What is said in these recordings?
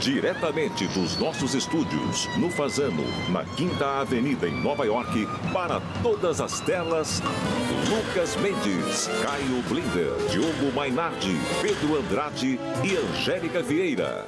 Diretamente dos nossos estúdios, no Fazano, na Quinta Avenida, em Nova York, para todas as telas, Lucas Mendes, Caio Blinder, Diogo Mainardi, Pedro Andrade e Angélica Vieira.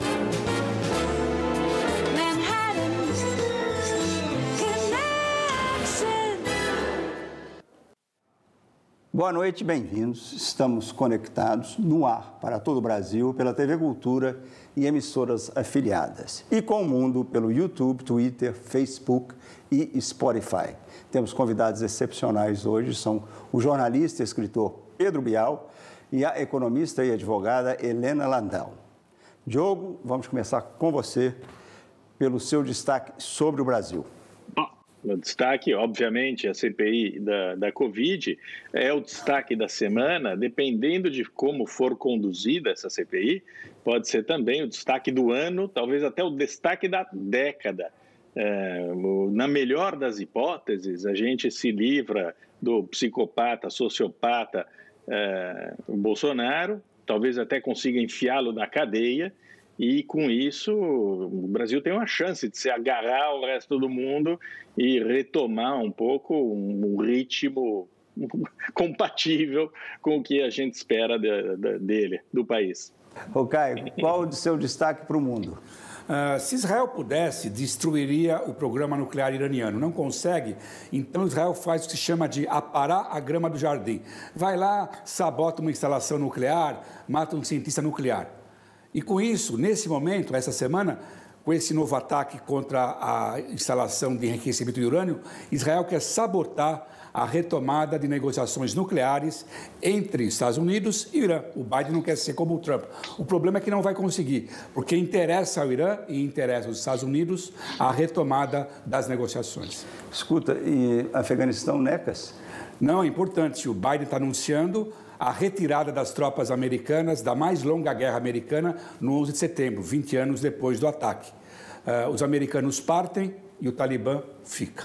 Boa noite, bem-vindos. Estamos conectados no ar para todo o Brasil pela TV Cultura e emissoras afiliadas. E com o mundo pelo YouTube, Twitter, Facebook e Spotify. Temos convidados excepcionais hoje, são o jornalista e escritor Pedro Bial e a economista e advogada Helena Landau. Diogo, vamos começar com você pelo seu destaque sobre o Brasil. O destaque, obviamente, a CPI da, da Covid é o destaque da semana, dependendo de como for conduzida essa CPI, pode ser também o destaque do ano, talvez até o destaque da década. É, na melhor das hipóteses, a gente se livra do psicopata, sociopata é, Bolsonaro, talvez até consiga enfiá-lo na cadeia e com isso o Brasil tem uma chance de se agarrar ao resto do mundo e retomar um pouco um, ritmo compatível com o que a gente espera de, de, dele, do país. Ô Caio, qual o seu destaque para o mundo? Uh, se Israel pudesse, destruiria o programa nuclear iraniano. Não consegue, então Israel faz o que se chama de aparar a grama do jardim. Vai lá, sabota uma instalação nuclear, mata um cientista nuclear. E com isso, nesse momento, essa semana, com esse novo ataque contra a instalação de enriquecimento de urânio, Israel quer sabotar a retomada de negociações nucleares entre Estados Unidos e Irã. O Biden não quer ser como o Trump. O problema é que não vai conseguir, porque interessa ao Irã e interessa aos Estados Unidos a retomada das negociações. Escuta, e Afeganistão, necas? Não, é importante. O Biden está anunciando a retirada das tropas americanas da mais longa guerra americana no 11 de setembro, 20 anos depois do ataque. Uh, os americanos partem e o Talibã fica.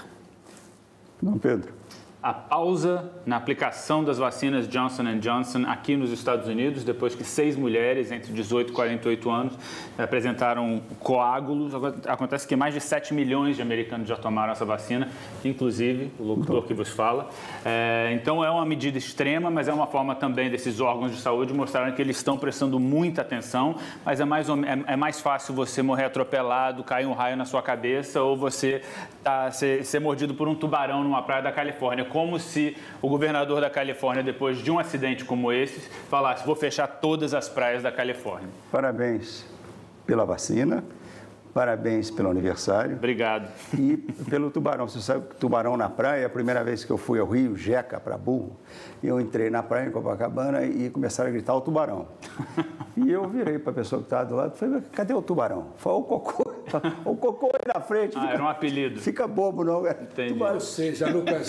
Não, Pedro a pausa na aplicação das vacinas Johnson Johnson aqui nos Estados Unidos, depois que seis mulheres entre 18 e 48 anos apresentaram coágulos. Acontece que mais de 7 milhões de americanos já tomaram essa vacina, inclusive o locutor que vos fala. É, então é uma medida extrema, mas é uma forma também desses órgãos de saúde mostrarem que eles estão prestando muita atenção, mas é mais, é, é mais fácil você morrer atropelado, cair um raio na sua cabeça ou você tá, ser, ser mordido por um tubarão numa praia da Califórnia como se o governador da Califórnia, depois de um acidente como esse, falasse: vou fechar todas as praias da Califórnia. Parabéns pela vacina. Parabéns pelo aniversário. Obrigado. E pelo tubarão. Você sabe que tubarão na praia, a primeira vez que eu fui ao Rio, Jeca, para burro, eu entrei na praia em Copacabana e começaram a gritar o tubarão. E eu virei para a pessoa que estava do lado e falei, cadê o tubarão? Falei, o cocô. O cocô aí na frente. Ah, fica, era um apelido. Fica bobo, não. Entendi. Tubarão. Ou seja, Lucas,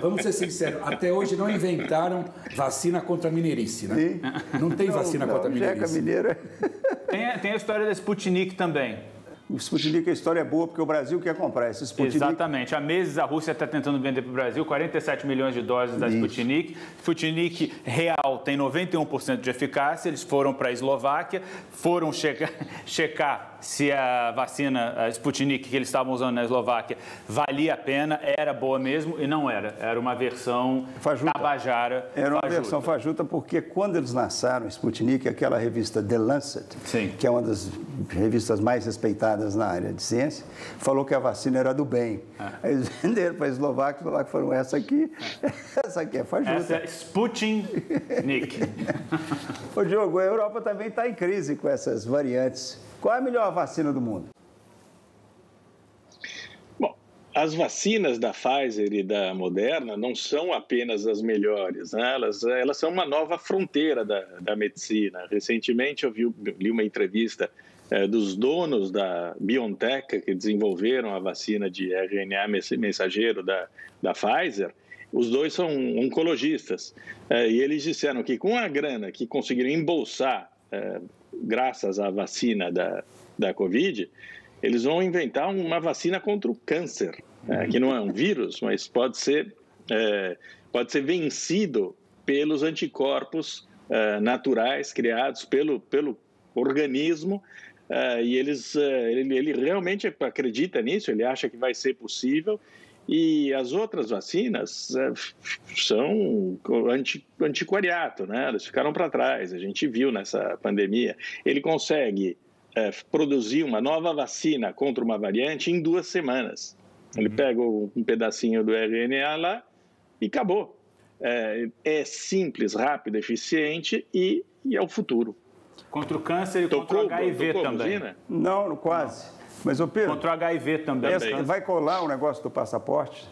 vamos ser sinceros, até hoje não inventaram vacina contra a mineirice, né? Sim. Não tem não, vacina não, contra a mineirice. Jeca mineira. Tem, tem a história da Sputnik também. O Sputnik, a história é boa, porque o Brasil quer comprar esse Sputnik. Exatamente. Há meses a Rússia está tentando vender para o Brasil 47 milhões de doses da Isso. Sputnik. Sputnik real tem 91% de eficácia. Eles foram para a Eslováquia, foram checar, checar se a vacina a Sputnik que eles estavam usando na Eslováquia valia a pena, era boa mesmo e não era. Era uma versão fajuta. tabajara. Era uma fajuta. versão fajuta porque quando eles lançaram Sputnik, aquela revista The Lancet, Sim. que é uma das revistas mais respeitadas na área de ciência, falou que a vacina era do bem. É. Eles venderam para a Eslováquia, a Eslováquia falou, essa aqui, é. essa aqui é fajuta. Essa é Sputnik. Ô Diogo, a Europa também está em crise com essas variantes qual é a melhor vacina do mundo? Bom, as vacinas da Pfizer e da Moderna não são apenas as melhores, né? elas, elas são uma nova fronteira da, da medicina. Recentemente eu vi, li uma entrevista é, dos donos da BioNTech, que desenvolveram a vacina de RNA mensageiro da, da Pfizer, os dois são oncologistas. É, e eles disseram que com a grana que conseguiram embolsar é, graças à vacina da, da Covid, eles vão inventar uma vacina contra o câncer, é, que não é um vírus, mas pode ser, é, pode ser vencido pelos anticorpos é, naturais criados pelo, pelo organismo Uh, e eles, uh, ele, ele, realmente acredita nisso, ele acha que vai ser possível. E as outras vacinas uh, são anti, antiquariato, né? Elas ficaram para trás. A gente viu nessa pandemia. Ele consegue produzir uma nova vacina contra uma variante em duas semanas. Ele uhum. pega um pedacinho do RNA lá e acabou. É, é simples, rápido, eficiente e, e, é o futuro. Contra o câncer e tocou, contra o HIV tocou, também. Buzina? Não, quase. Mas, o Pedro... Contra o HIV também. vai colar o negócio do passaporte?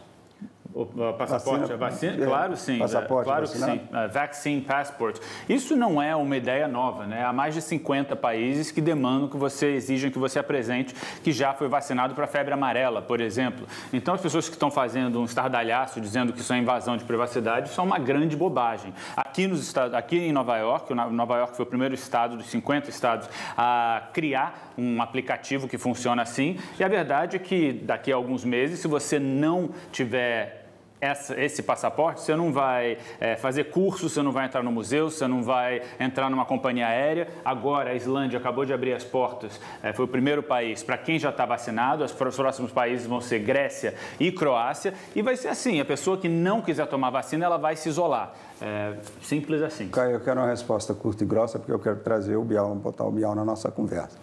O, passaporte, vacina, a vacina? É, claro sim. Passaporte claro vacinado? que sim. Uh, vaccine passport. Isso não é uma ideia nova, né? Há mais de 50 países que demandam que você exijam que você apresente que já foi vacinado para febre amarela, por exemplo. Então as pessoas que estão fazendo um estardalhaço dizendo que isso é invasão de privacidade, isso é uma grande bobagem. Aqui nos estados, aqui em Nova York, Nova York foi o primeiro estado dos 50 estados a criar um aplicativo que funciona assim. E a verdade é que daqui a alguns meses, se você não tiver essa, esse passaporte, você não vai é, fazer curso, você não vai entrar no museu, você não vai entrar numa companhia aérea. Agora, a Islândia acabou de abrir as portas, é, foi o primeiro país para quem já está vacinado. Os próximos países vão ser Grécia e Croácia. E vai ser assim: a pessoa que não quiser tomar vacina, ela vai se isolar. É, simples assim. Caio, eu quero uma resposta curta e grossa, porque eu quero trazer o Bial, botar o Bial na nossa conversa.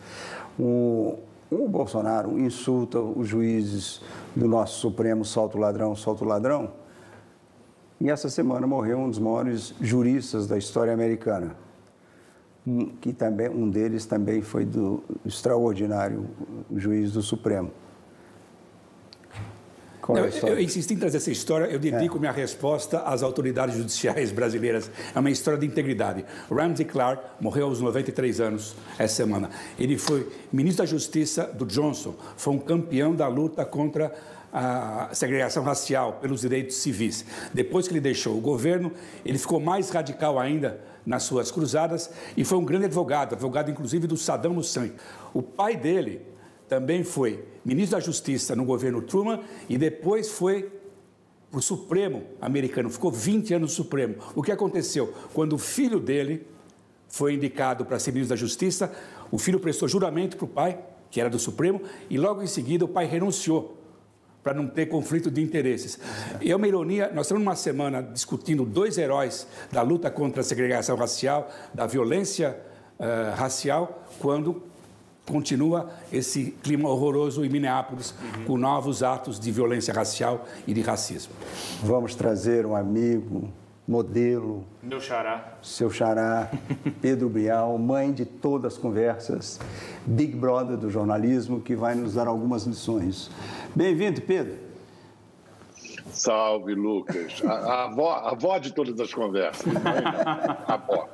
O, o Bolsonaro insulta os juízes do nosso Supremo, solta o ladrão, solta o ladrão. E essa semana morreu um dos maiores juristas da história americana, que também um deles também foi do extraordinário juiz do Supremo. Não, eu insisti em trazer essa história, eu dedico é. minha resposta às autoridades judiciais brasileiras. É uma história de integridade. Ramsey Clark morreu aos 93 anos essa semana. Ele foi ministro da Justiça do Johnson, foi um campeão da luta contra a segregação racial pelos direitos civis. Depois que ele deixou o governo, ele ficou mais radical ainda nas suas cruzadas e foi um grande advogado, advogado inclusive do Saddam Hussein. O pai dele também foi ministro da Justiça no governo Truman e depois foi o Supremo americano, ficou 20 anos no Supremo. O que aconteceu? Quando o filho dele foi indicado para ser ministro da Justiça, o filho prestou juramento para o pai, que era do Supremo, e logo em seguida o pai renunciou para não ter conflito de interesses. É uma ironia, nós estamos numa semana discutindo dois heróis da luta contra a segregação racial, da violência uh, racial, quando continua esse clima horroroso em Minneapolis, uhum. com novos atos de violência racial e de racismo. Vamos trazer um amigo, modelo. Meu xará. Seu xará, Pedro Bial, mãe de todas as conversas, Big Brother do jornalismo, que vai nos dar algumas lições. Bem-vindo, Pedro. Salve, Lucas. A, a, avó, a avó de todas as conversas. Mãe, a avó.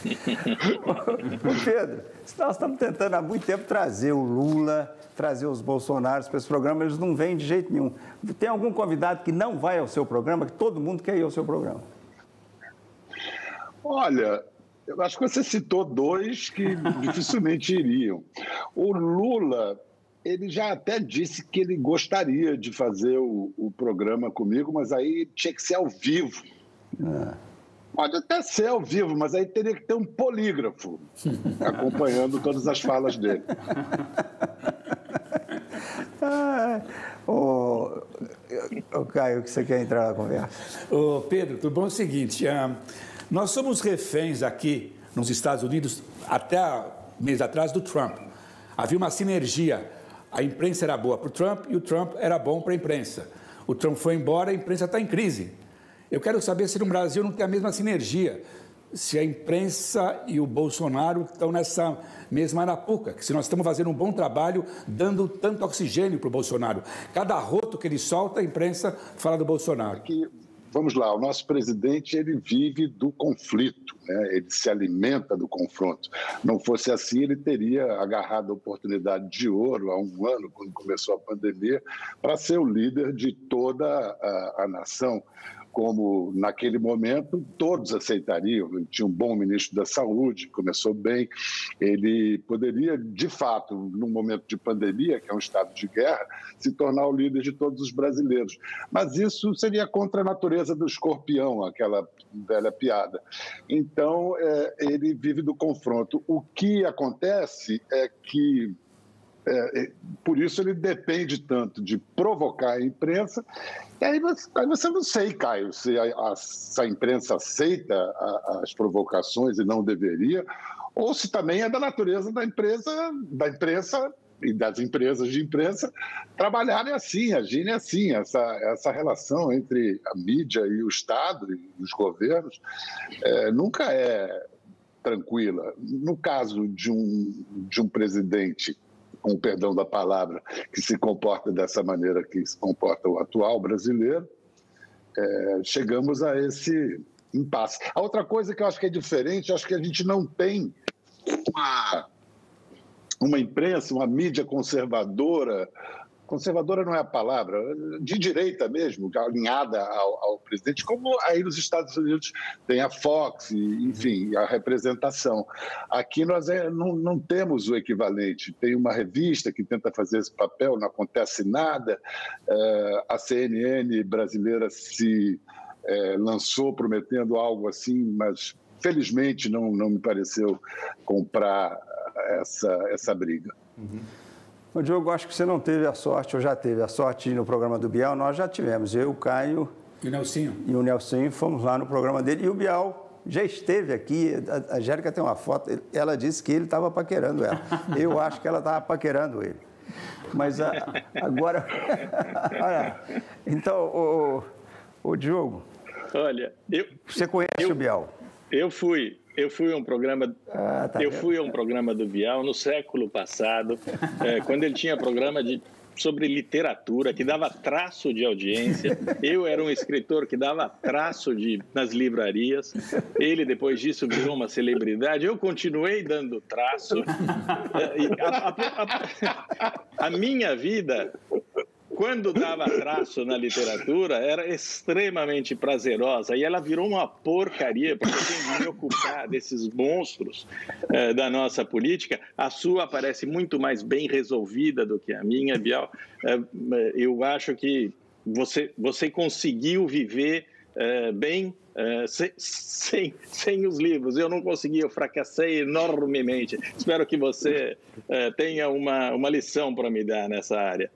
Ô Pedro, nós estamos tentando há muito tempo trazer o Lula, trazer os Bolsonaros para esse programa, eles não vêm de jeito nenhum. Tem algum convidado que não vai ao seu programa, que todo mundo quer ir ao seu programa? Olha, eu acho que você citou dois que dificilmente iriam. O Lula, ele já até disse que ele gostaria de fazer o, o programa comigo, mas aí tinha que ser ao vivo. É. Pode até ser ao vivo, mas aí teria que ter um polígrafo acompanhando todas as falas dele. ah, ô, ô, Caio, que você quer entrar na conversa? Ô, Pedro, tudo bom? É o seguinte, uh, nós somos reféns aqui nos Estados Unidos, até mês atrás, do Trump. Havia uma sinergia. A imprensa era boa para o Trump e o Trump era bom para a imprensa. O Trump foi embora, a imprensa está em crise. Eu quero saber se no Brasil não tem a mesma sinergia, se a imprensa e o Bolsonaro estão nessa mesma arapuca, que se nós estamos fazendo um bom trabalho, dando tanto oxigênio para o Bolsonaro. Cada roto que ele solta, a imprensa fala do Bolsonaro. Vamos lá, o nosso presidente ele vive do conflito, né? ele se alimenta do confronto. Não fosse assim, ele teria agarrado a oportunidade de ouro há um ano, quando começou a pandemia, para ser o líder de toda a, a nação. Como naquele momento todos aceitariam. Ele tinha um bom ministro da Saúde, começou bem. Ele poderia, de fato, num momento de pandemia, que é um estado de guerra, se tornar o líder de todos os brasileiros. Mas isso seria contra a natureza do escorpião, aquela velha piada. Então, é, ele vive do confronto. O que acontece é que é, por isso ele depende tanto de provocar a imprensa. E aí você, aí você não sei, Caio, se a, a, se a imprensa aceita a, as provocações e não deveria, ou se também é da natureza da empresa, da imprensa e das empresas de imprensa trabalharem assim, agirem assim. Essa, essa relação entre a mídia e o Estado e os governos é, nunca é tranquila. No caso de um, de um presidente com o perdão da palavra, que se comporta dessa maneira que se comporta o atual brasileiro, é, chegamos a esse impasse. A outra coisa que eu acho que é diferente, acho que a gente não tem uma, uma imprensa, uma mídia conservadora conservadora não é a palavra, de direita mesmo, alinhada ao, ao, presidente, como aí nos Estados Unidos tem a Fox, enfim, a representação. Aqui nós é, não, não, temos o equivalente. Tem uma revista que tenta fazer esse papel, não acontece nada. É, a CNN brasileira se é, lançou prometendo algo assim, mas felizmente não, não me pareceu comprar essa, essa briga. Uhum. O Diogo, acho que você não teve a sorte, ou já teve a sorte no programa do Bial, nós já tivemos. Eu, o Caio. E o Nelsinho. E o Nelsinho fomos lá no programa dele. E o Bial já esteve aqui. A, a Jérica tem uma foto, ela disse que ele estava paquerando ela. Eu acho que ela estava paquerando ele. Mas a, agora. olha, então, o, o Diogo. Olha, eu. Você conhece eu, o Bial? Eu fui. Eu fui a um programa, ah, tá eu fui a um programa do Bial no século passado, é, quando ele tinha programa de sobre literatura que dava traço de audiência. Eu era um escritor que dava traço de nas livrarias. Ele depois disso virou uma celebridade. Eu continuei dando traço. É, a, a, a, a minha vida quando dava traço na literatura, era extremamente prazerosa. E ela virou uma porcaria, porque tenho de me ocupar desses monstros eh, da nossa política. A sua parece muito mais bem resolvida do que a minha, Bial. Eh, eu acho que você, você conseguiu viver eh, bem sem, sem, os livros. Eu não consegui, eu fracassei enormemente. Espero que você tenha uma, uma lição para me dar nessa área.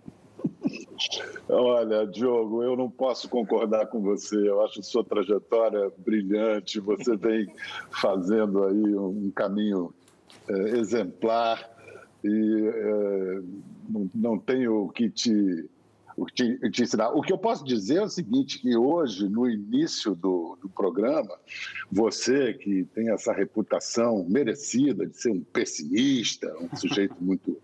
Olha, Diogo, eu não posso concordar com você. Eu acho sua trajetória brilhante. Você vem fazendo aí um caminho é, exemplar e é, não, não tenho o que te o que te, te ensinar. O que eu posso dizer é o seguinte, que hoje, no início do, do programa, você que tem essa reputação merecida de ser um pessimista, um sujeito muito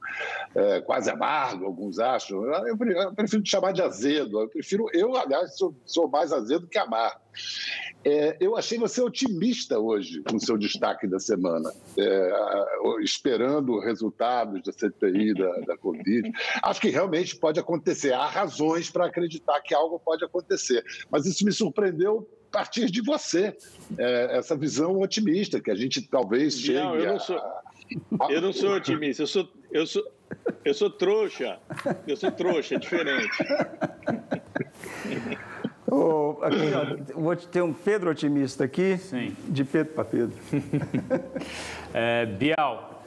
é, quase amargo, alguns acham, eu prefiro, eu prefiro te chamar de azedo, eu prefiro, eu, aliás, sou, sou mais azedo que amargo. É, eu achei você otimista hoje com o seu destaque da semana, é, esperando resultados da CPI, da, da Covid. Acho que realmente pode acontecer. Há razões para acreditar que algo pode acontecer. Mas isso me surpreendeu a partir de você, é, essa visão otimista, que a gente talvez chegue não, eu não sou, a... Eu não sou otimista, eu sou, eu sou, eu sou trouxa. Eu sou trouxa, é diferente. Oh, aqui, ó, vou ter um Pedro otimista aqui, Sim. de Pedro para Pedro. é, Bial,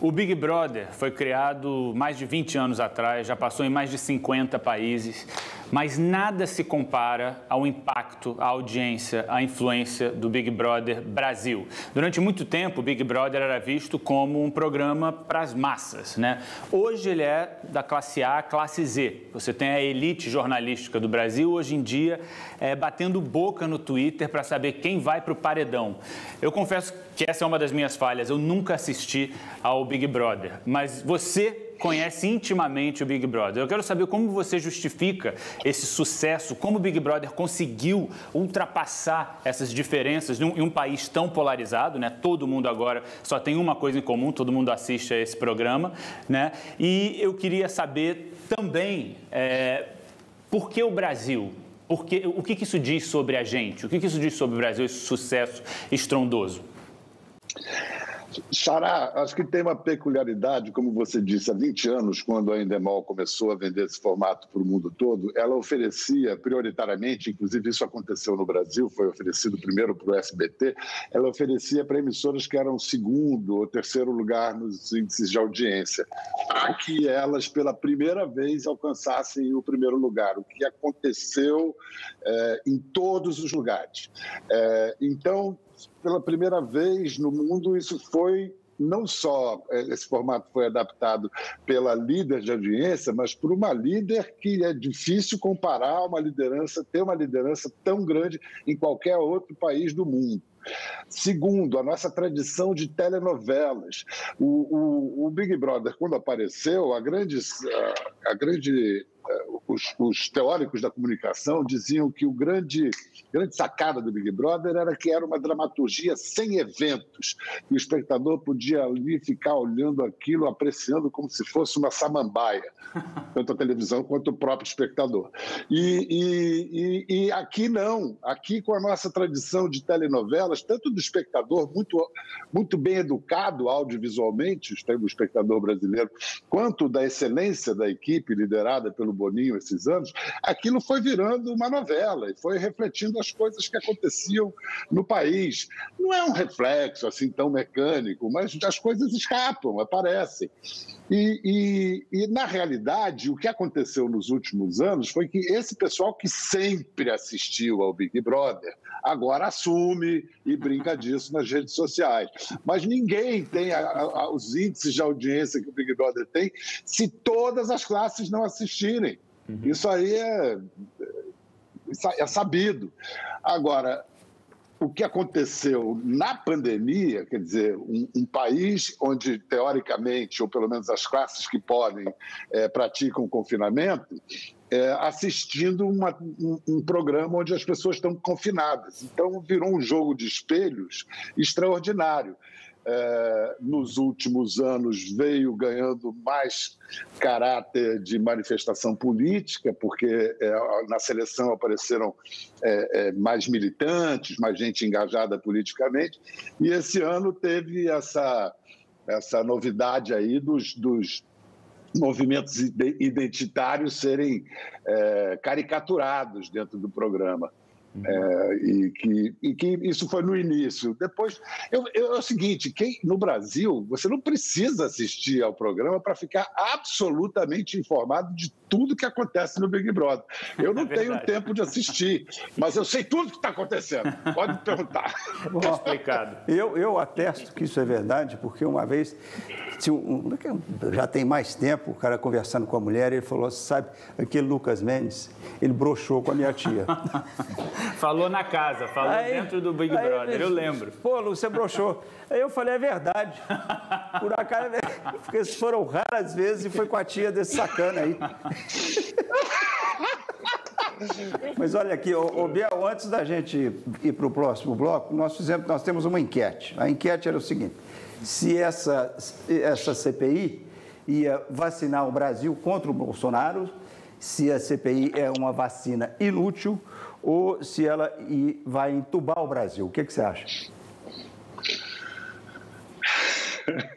o Big Brother foi criado mais de 20 anos atrás, já passou em mais de 50 países, mas nada se compara ao impacto, à audiência, à influência do Big Brother Brasil. Durante muito tempo, o Big Brother era visto como um programa para as massas. Né? Hoje ele é da classe A, classe Z. Você tem a elite jornalística do Brasil, hoje em dia, é, batendo boca no Twitter para saber quem vai para o paredão. Eu confesso que essa é uma das minhas falhas, eu nunca assisti ao Big Brother. Mas você conhece intimamente o Big Brother. Eu quero saber como você justifica esse sucesso, como o Big Brother conseguiu ultrapassar essas diferenças em um país tão polarizado, né? Todo mundo agora só tem uma coisa em comum, todo mundo assiste a esse programa, né? E eu queria saber também é, por que o Brasil Porque, o que, que isso diz sobre a gente? O que, que isso diz sobre o Brasil, esse sucesso estrondoso? Xará, acho que tem uma peculiaridade, como você disse, há 20 anos, quando a Endemol começou a vender esse formato para o mundo todo, ela oferecia prioritariamente, inclusive isso aconteceu no Brasil, foi oferecido primeiro para o SBT, ela oferecia para emissoras que eram segundo ou terceiro lugar nos índices de audiência, para que elas, pela primeira vez, alcançassem o primeiro lugar, o que aconteceu é, em todos os lugares. É, então, pela primeira vez no mundo, isso foi não só eh, esse formato foi adaptado pela líder de audiência, mas por uma líder que é difícil comparar uma liderança, ter uma liderança tão grande em qualquer outro país do mundo. Segundo, a nossa tradição de telenovelas. O, o, o Big Brother, quando apareceu, a grande, a, a grande os, os, teóricos da comunicação diziam que o grande, grande sacada do Big Brother era que era uma dramaturgia sem eventos. E o espectador podia ali ficar olhando aquilo, apreciando como se fosse uma samambaia, tanto a televisão quanto o próprio espectador. E, e, e, e aqui não. Aqui, com a nossa tradição de telenovelas, tanto do espectador muito, muito bem educado audiovisualmente, o espectador brasileiro, quanto da excelência da equipe liderada pelo Boninho esses anos, aquilo foi virando uma novela e foi refletindo as coisas que aconteciam no país. Não é um reflexo assim tão mecânico, mas as coisas escapam, aparecem. E, e, e, na realidade, o que aconteceu nos últimos anos foi que esse pessoal que sempre assistiu ao Big Brother agora assume e brinca disso nas redes sociais. Mas ninguém tem a, a, os índices de audiência que o Big Brother tem se todas as classes não assistirem. Uhum. Isso aí é, é sabido. Agora, o que aconteceu na pandemia, quer dizer, um, um, país onde, teoricamente, ou pelo menos as classes que podem, é, praticam confinamento, é, assistindo uma, um, um, programa onde as pessoas estão confinadas. Então, virou um jogo de espelhos extraordinário é, nos últimos anos veio ganhando mais caráter de manifestação política, porque é, na seleção apareceram é, mais militantes, mais gente engajada politicamente, e esse ano teve essa, essa novidade aí dos, dos movimentos identitários serem caricaturados dentro do programa. É, e, que, e que isso foi no início. Depois, eu, eu, é o seguinte: quem, no Brasil, você não precisa assistir ao programa para ficar absolutamente informado de tudo que acontece no Big Brother. Eu não é tenho tempo de assistir, mas eu sei tudo que está acontecendo. Pode me perguntar. Bom, explicado. Eu, eu atesto que isso é verdade, porque uma vez um, já tem mais tempo, o cara conversando com a mulher, ele falou: sabe, aquele Lucas Mendes, ele broxou com a minha tia. falou na casa, falou aí, dentro do Big Brother, eu lembro. Pô, você broxou. Aí eu falei: é verdade. Por acaso, porque foram raras vezes e foi com a tia desse sacana aí. Mas olha aqui, ô, Biel, antes da gente ir para o próximo bloco, nós fizemos, nós temos uma enquete. A enquete era o seguinte: se essa, essa CPI ia vacinar o Brasil contra o Bolsonaro, se a CPI é uma vacina inútil ou se ela vai entubar o Brasil. O que, que você acha?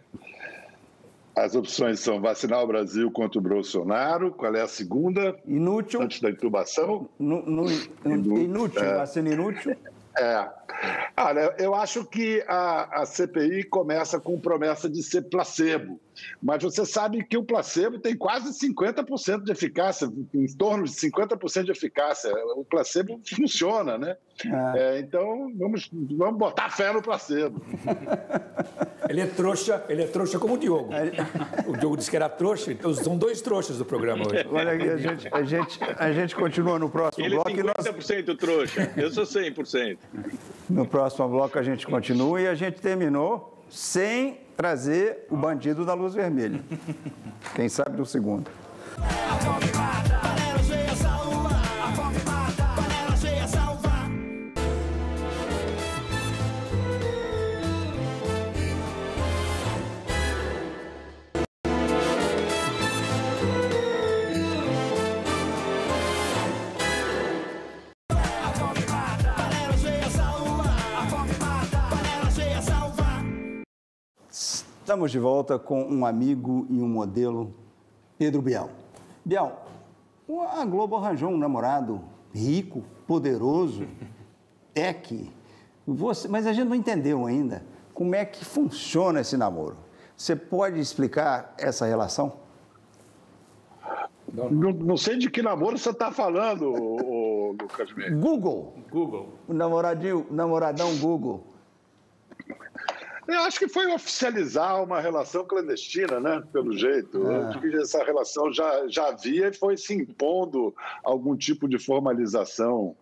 As opções são vacinar o Brasil contra o Bolsonaro. Qual é a segunda? Inútil. Antes da intubação? No, no, inútil, é. vacina inútil. É. Olha, eu acho que a, a CPI começa com promessa de ser placebo. Mas você sabe que o placebo tem quase 50% de eficácia, em torno de 50% de eficácia. O placebo funciona, né? É. É, então, vamos, vamos botar fé no placebo. Ele é trouxa, ele é trouxa como o Diogo. O Diogo disse que era trouxa, então são dois trouxas do programa hoje. Olha aqui, a gente, a gente, a gente continua no próximo ele bloco. Ele é 50% nós... trouxa, eu sou 100%. No próximo bloco a gente continua e a gente terminou sem trazer o bandido da luz vermelha. Quem sabe do segundo. Estamos de volta com um amigo e um modelo, Pedro Bial. Bial, a Globo arranjou um namorado rico, poderoso, tech. Você, mas a gente não entendeu ainda como é que funciona esse namoro. Você pode explicar essa relação? Não, não sei de que namoro você está falando, o, o Lucas Mendes. Google. Google. O namoradinho, namoradão Google. Eu acho que foi oficializar uma relação clandestina, né? Pelo jeito. É. Acho que essa relação já, já havia e foi se impondo algum tipo de formalização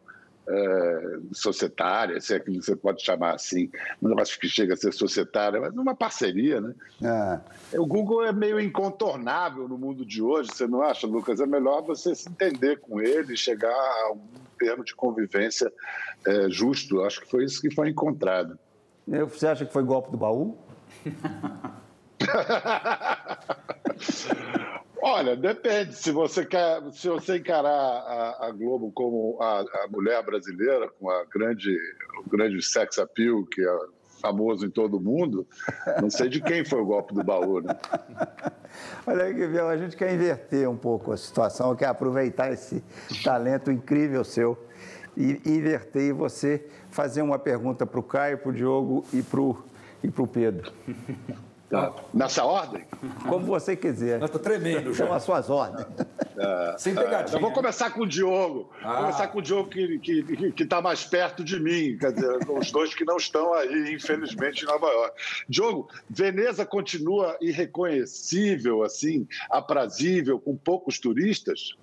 é, societária, se é que você pode chamar assim. Não acho que chega a ser societária, mas uma parceria, né? É. O Google é meio incontornável no mundo de hoje, você não acha, Lucas? É melhor você se entender com ele, chegar a um termo de convivência é, justo. Acho que foi isso que foi encontrado. Você acha que foi golpe do baú? Olha, depende. Se você quer, se você encarar a, a Globo como a, a, mulher brasileira, com a grande, o grande sex appeal que é famoso em todo mundo, não sei de quem foi o golpe do baú, né? Olha aí, Guilherme, a gente quer inverter um pouco a situação, quer aproveitar esse talento incrível seu e inverter e você fazer uma pergunta para o Caio, para o Diogo e para o e Pedro. Tá. Nessa ordem? Como você quiser. Estou tremendo já. São as suas ordens. É, Sem pegadinha. É, eu vou começar com o Diogo. Ah. Vou começar com o Diogo que está que, que tá mais perto de mim. Quer dizer, os dois que não estão aí, infelizmente, em Nova York. Diogo, Veneza continua irreconhecível, assim, aprazível, com poucos turistas?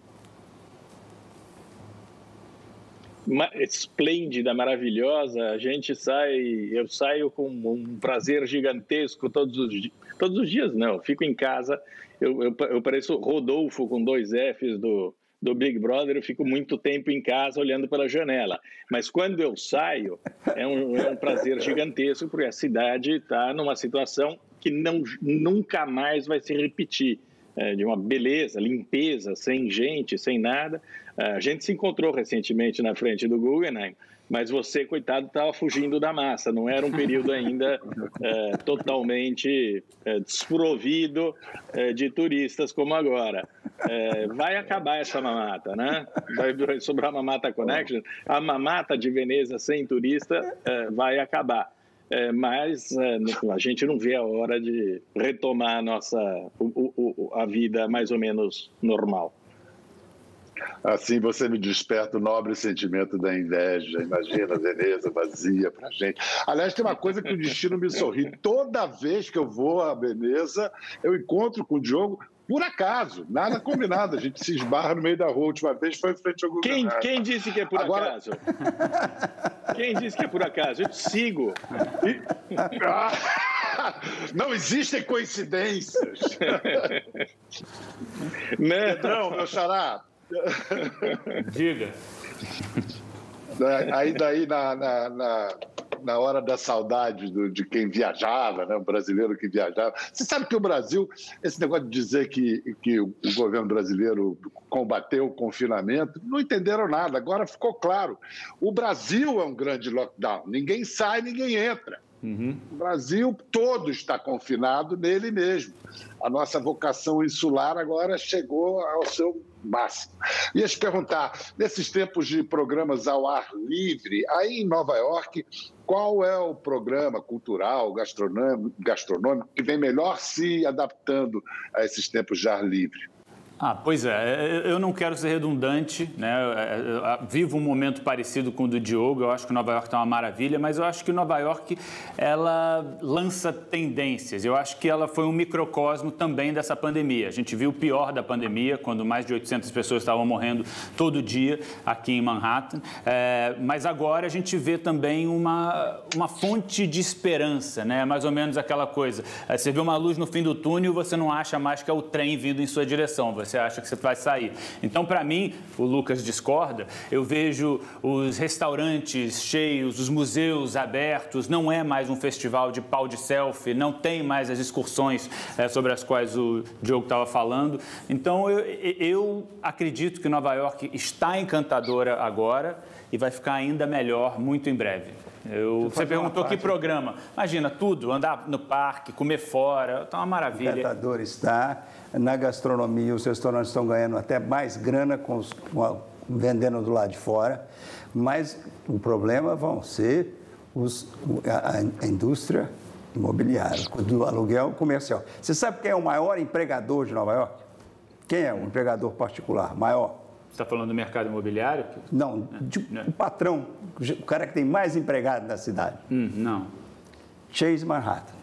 Esplêndida, maravilhosa, a gente sai, eu saio com um prazer gigantesco todos os, todos os dias, não, fico em casa, eu, eu, eu pareço Rodolfo com dois Fs do, do Big Brother, eu fico muito tempo em casa olhando pela janela. Mas quando eu saio, é um, é um prazer gigantesco, porque a cidade está numa situação que não, nunca mais vai se repetir. É, de uma beleza, limpeza, sem gente, sem nada. A gente se encontrou recentemente na frente do Guggenheim, mas você, coitado, estava fugindo da massa. Não era um período ainda é, totalmente é, desprovido é, de turistas como agora. É, vai acabar essa mamata, né? Vai sobrar Mamata Connection. A mamata de Veneza sem turista é, vai acabar. É, mas é, a gente não vê a hora de retomar a nossa o, o, a vida mais ou menos normal. Assim você me desperta o nobre sentimento da inveja. Imagina Veneza vazia para gente. Aliás, tem uma coisa que o destino me sorri. Toda vez que eu vou a Veneza, eu encontro com o Diogo por acaso, nada combinado. A gente se esbarra no meio da rua. A última vez foi em frente ao quem, quem disse que é por Agora... acaso? Quem disse que é por acaso? Eu te sigo. Não existem coincidências. Né? Pedrão, meu xará, Diga. Aí daí na, na, na, na hora da saudade do, de quem viajava, né? o brasileiro que viajava. Você sabe que o Brasil, esse negócio de dizer que, que o governo brasileiro combateu o confinamento, não entenderam nada. Agora ficou claro. O Brasil é um grande lockdown. Ninguém sai, ninguém entra. Uhum. O Brasil todo está confinado nele mesmo. A nossa vocação insular agora chegou ao seu máximo. Ia te perguntar, nesses tempos de programas ao ar livre, aí em Nova York, qual é o programa cultural, gastronômico, gastronômico que vem melhor se adaptando a esses tempos de ar livre? Ah, pois é, é, é, eu não quero ser redundante, né? Eu vivo um momento parecido com o do Diogo, eu acho que Nova York está uma maravilha, mas eu acho que Nova York, ela lança tendências, eu acho que ela foi um microcosmo também dessa pandemia. A gente viu o pior da pandemia, quando mais de 800 pessoas estavam morrendo todo dia aqui em Manhattan, é, mas agora a gente vê também uma, uma fonte de esperança, né? Mais ou menos aquela coisa, você vê uma luz no fim do túnel, você não acha mais que é o trem vindo em sua direção, você acha que você vai sair. Então, para mim, o Lucas discorda, eu vejo os restaurantes cheios, os museus abertos, não é mais um festival de pau de selfie, não tem mais as excursões é, sobre as quais o Diogo estava falando. Então, eu, eu acredito que Nova York está encantadora agora e vai ficar ainda melhor muito em breve. Eu, você perguntou que programa. Imagina, tudo, andar no parque, comer fora, tá uma maravilha. O tentador está. Na gastronomia, os restaurantes estão ganhando até mais grana com os, com vendendo do lado de fora. Mas o problema vão ser os, a, a indústria imobiliária, do aluguel comercial. Você sabe quem é o maior empregador de Nova York? Quem é o empregador particular maior? Você está falando do mercado imobiliário? Não, de, o patrão, o cara que tem mais empregado na cidade. Hum, não. Chase Manhattan.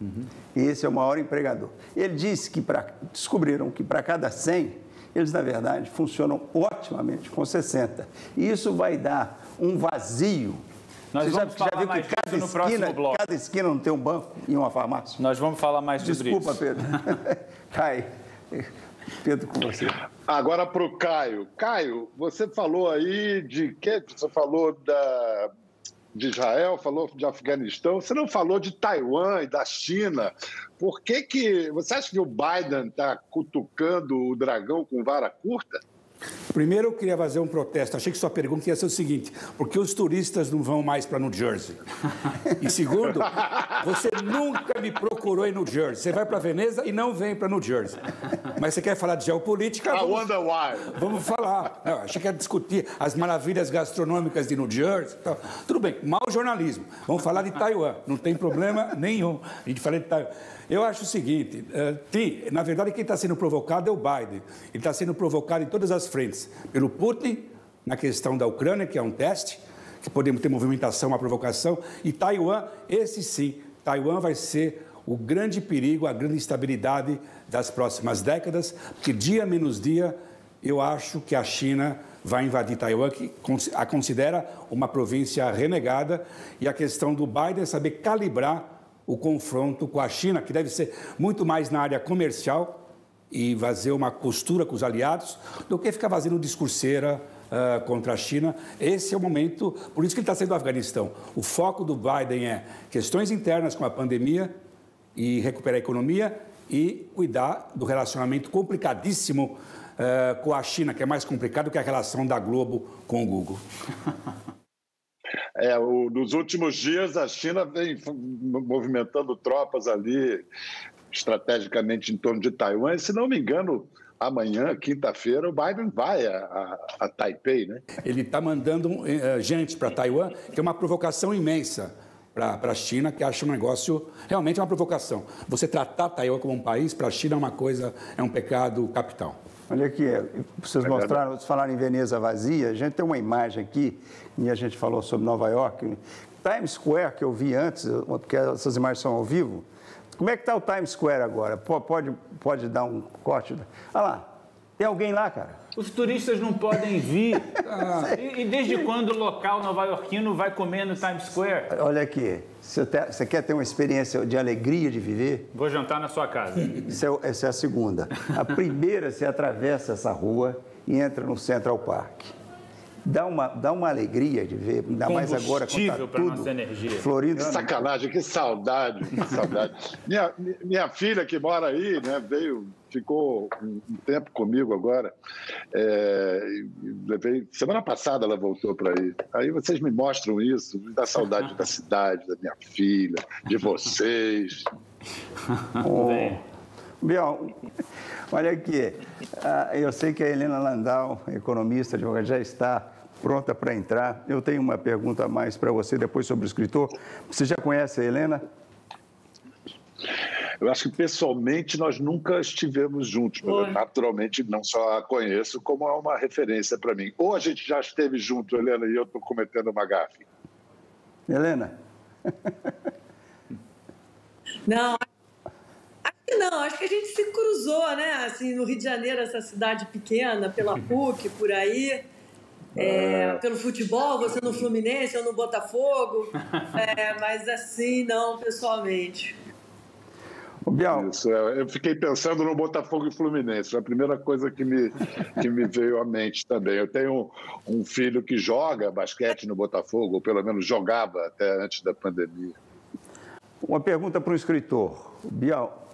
Uhum. Esse é o maior empregador. Ele disse que pra, descobriram que para cada 100, eles, na verdade, funcionam otimamente com 60. E isso vai dar um vazio. Nós Você vamos já, já viu que cada esquina, cada esquina não tem um banco e uma farmácia? Nós vamos falar mais sobre Desculpa, isso. Desculpa, Pedro. Cai. Pedro, com você. Agora para o Caio. Caio, você falou aí de que? Você falou da, de Israel, falou de Afeganistão, você não falou de Taiwan e da China. Por que que... Você acha que o Biden está cutucando o dragão com vara curta? Primeiro, eu queria fazer um protesto. Achei que sua pergunta ia ser o seguinte: por que os turistas não vão mais para New Jersey? E segundo, você nunca me procurou em New Jersey. Você vai para Veneza e não vem para New Jersey. Mas você quer falar de geopolítica? I vamos, wonder why. Vamos falar. Não, achei que ia discutir as maravilhas gastronômicas de New Jersey. Tudo bem, mau jornalismo. Vamos falar de Taiwan. Não tem problema nenhum. A gente fala de Taiwan. Eu acho o seguinte, uh, na verdade quem está sendo provocado é o Biden. Ele está sendo provocado em todas as frentes. Pelo Putin, na questão da Ucrânia, que é um teste, que podemos ter movimentação, uma provocação, e Taiwan, esse sim, Taiwan vai ser o grande perigo, a grande instabilidade das próximas décadas, porque dia menos dia eu acho que a China vai invadir Taiwan, que a considera uma província renegada, e a questão do Biden é saber calibrar o confronto com a China, que deve ser muito mais na área comercial e fazer uma costura com os aliados, do que ficar fazendo discurseira uh, contra a China. Esse é o momento, por isso que ele está saindo do Afeganistão. O foco do Biden é questões internas com a pandemia e recuperar a economia e cuidar do relacionamento complicadíssimo uh, com a China, que é mais complicado que a relação da Globo com o Google. É, o, nos últimos dias, a China vem movimentando tropas ali, estrategicamente em torno de Taiwan. E, se não me engano, amanhã, quinta-feira, o Biden vai a, a, a Taipei, né? Ele está mandando uh, gente para Taiwan, que é uma provocação imensa para a China, que acha um negócio realmente uma provocação. Você tratar Taiwan como um país, para a China é uma coisa, é um pecado capital. Olha aqui, vocês é mostraram, vocês falaram em Veneza vazia, a gente tem uma imagem aqui, e a gente falou sobre Nova York, Times Square, que eu vi antes, porque essas imagens são ao vivo, como é que está o Times Square agora? Pode, pode dar um corte? Olha lá, tem alguém lá, cara? Os turistas não podem vir. Ah, e, e, desde quando o local nova-iorquino vai comer no Times Square? Olha aqui, você, te, você, quer ter uma experiência de alegria de viver? Vou jantar na sua casa. É, essa é a segunda. A primeira, você atravessa essa rua e entra no Central Park dá uma, dá uma alegria de ver, ainda mais agora com tá tudo nossa energia. florido. Que sacanagem, que saudade, que saudade. minha, minha filha que mora aí, né, veio, ficou um, um tempo comigo agora, é, levei, semana passada ela voltou para aí. Aí vocês me mostram isso, me dá saudade da cidade, da minha filha, de vocês. oh. Biel, olha aqui, ah, eu sei que a Helena Landau, economista, advogada, já está pronta para entrar. Eu tenho uma pergunta a mais para você depois sobre o escritor. Você já conhece a Helena? Eu acho que pessoalmente nós nunca estivemos juntos, mas eu, naturalmente não só a conheço, como é uma referência para mim. Ou a gente já esteve junto, Helena, e eu estou cometendo uma gafe. Helena? Não, acho que não, acho que a gente se cruzou, né? Assim, no Rio de Janeiro, essa cidade pequena, pela PUC, por aí. É, pelo futebol, você no Fluminense ou no Botafogo, é, mas assim não pessoalmente. Bial. Isso, é, eu fiquei pensando no Botafogo e Fluminense, foi a primeira coisa que me, que me veio à mente também. Eu tenho um, um filho que joga basquete no Botafogo, ou pelo menos jogava até antes da pandemia. Uma pergunta para o escritor. Bial,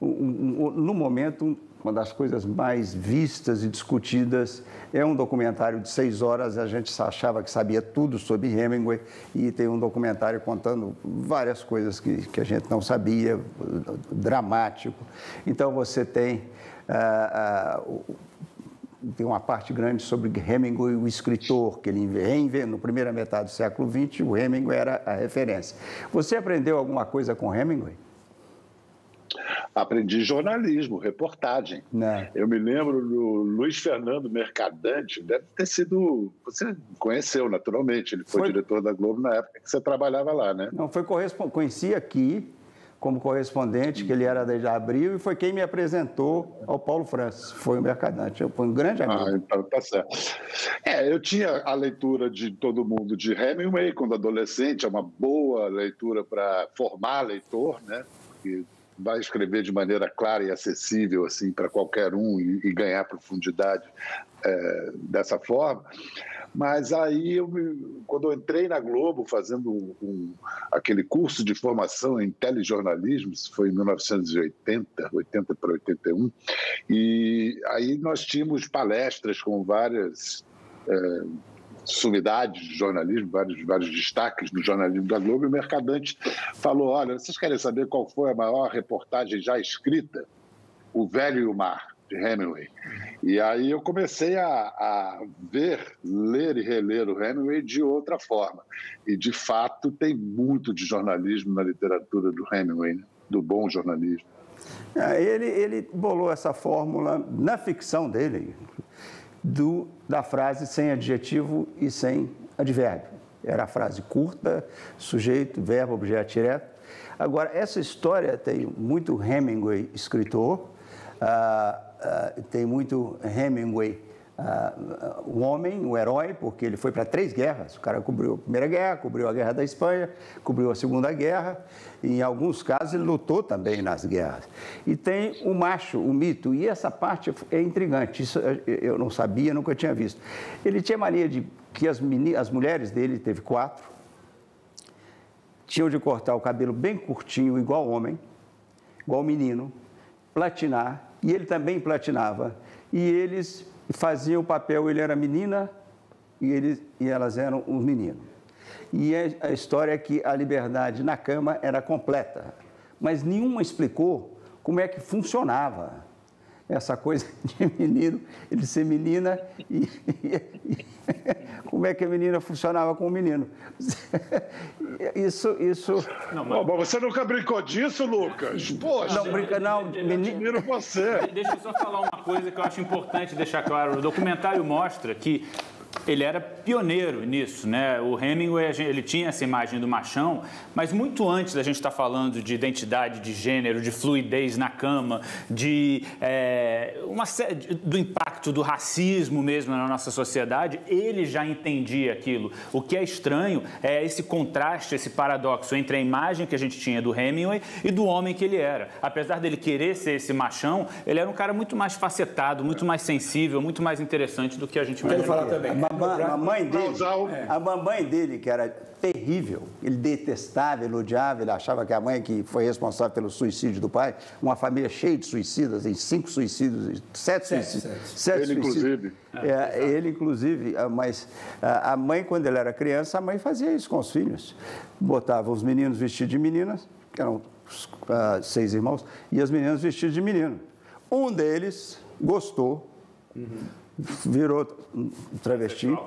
no momento, uma das coisas mais vistas e discutidas. É um documentário de seis horas, a gente achava que sabia tudo sobre Hemingway e tem um documentário contando várias coisas que, que a gente não sabia, dramático. Então você tem, ah, ah, tem uma parte grande sobre Hemingway, o escritor, que ele reinventou no primeira metade do século XX, o Hemingway era a referência. Você aprendeu alguma coisa com Hemingway? Aprendi jornalismo, reportagem. Não. Né. Eu me lembro do Luiz Fernando Mercadante, deve ter sido. Você conheceu naturalmente, ele foi, foi... diretor da Globo na época que você trabalhava lá, né? Não, foi correspondente. Conheci aqui como correspondente, que ele era desde abril, e foi quem me apresentou ao Paulo Francis. Foi o Mercadante. Eu fui um grande amigo. Ah, então tá certo. É, eu tinha a leitura de todo mundo de Hemingway quando adolescente, é uma boa leitura para formar leitor, né? Porque vai escrever de maneira clara e acessível assim para qualquer um e, e ganhar profundidade é, dessa forma. Mas aí, eu me, quando eu entrei na Globo fazendo um, um, aquele curso de formação em telejornalismo, isso foi em 1980, 80 para 81, e aí nós tínhamos palestras com várias é, sumidades de jornalismo, vários, vários destaques no jornalismo da Globo, e o Mercadante falou: olha, vocês querem saber qual foi a maior reportagem já escrita? O Velho e o Mar, de Hemingway. E aí eu comecei a, a ver, ler e reler o Hemingway de outra forma. E, de fato, tem muito de jornalismo na literatura do Hemingway, né? do bom jornalismo. É, ele, ele bolou essa fórmula na ficção dele, do, da frase sem adjetivo e sem advérbio. Era a frase curta, sujeito, verbo, objeto direto. Agora, essa história tem muito Hemingway escritor, ah, ah, tem muito Hemingway uh, o homem, o herói, porque ele foi para três guerras. O cara cobriu a Primeira Guerra, cobriu a Guerra da Espanha, cobriu a Segunda Guerra, e em alguns casos ele lutou também nas guerras. E tem o macho, o mito, e essa parte é intrigante, isso eu não sabia, nunca tinha visto. Ele tinha mania de que as, as mulheres dele, teve quatro, tinham de cortar o cabelo bem curtinho, igual homem, igual menino, platinar, e ele também platinava. E eles faziam o papel, ele era menina e, ele, e elas eram os meninos. E a história é que a liberdade na cama era completa, mas nenhuma explicou como é que funcionava essa coisa de menino, ele ser menina e, e, e como é que a menina funcionava com o menino. Isso, isso. Não, mas... você nunca brincou disso, Lucas? Poxa, não brinca, não. Menino você. Deixa eu só falar uma coisa que eu acho importante deixar claro. O documentário mostra que ele era pioneiro nisso, né? O Hemingway, ele tinha essa imagem do machão, mas muito antes da gente estar tá falando de identidade de gênero, de fluidez na cama, de é, uma do impacto do racismo mesmo na nossa sociedade, ele já entendia aquilo. O que é estranho é esse contraste, esse paradoxo entre a imagem que a gente tinha do Hemingway e do homem que ele era. Apesar dele querer ser esse machão, ele era um cara muito mais facetado, muito mais sensível, muito mais interessante do que a gente Quero falar também a mãe dele, a mamãe dele, que era terrível, ele detestava, elogiava, ele achava que a mãe que foi responsável pelo suicídio do pai, uma família cheia de suicidas, em cinco suicídios, sete, sete suicídios. Sete, ele, suicídios. inclusive. É, ele, inclusive, mas a mãe, quando ele era criança, a mãe fazia isso com os filhos. Botava os meninos vestidos de meninas, que eram uh, seis irmãos, e as meninas vestidas de menino. Um deles gostou. Uhum virou travesti. Uhum.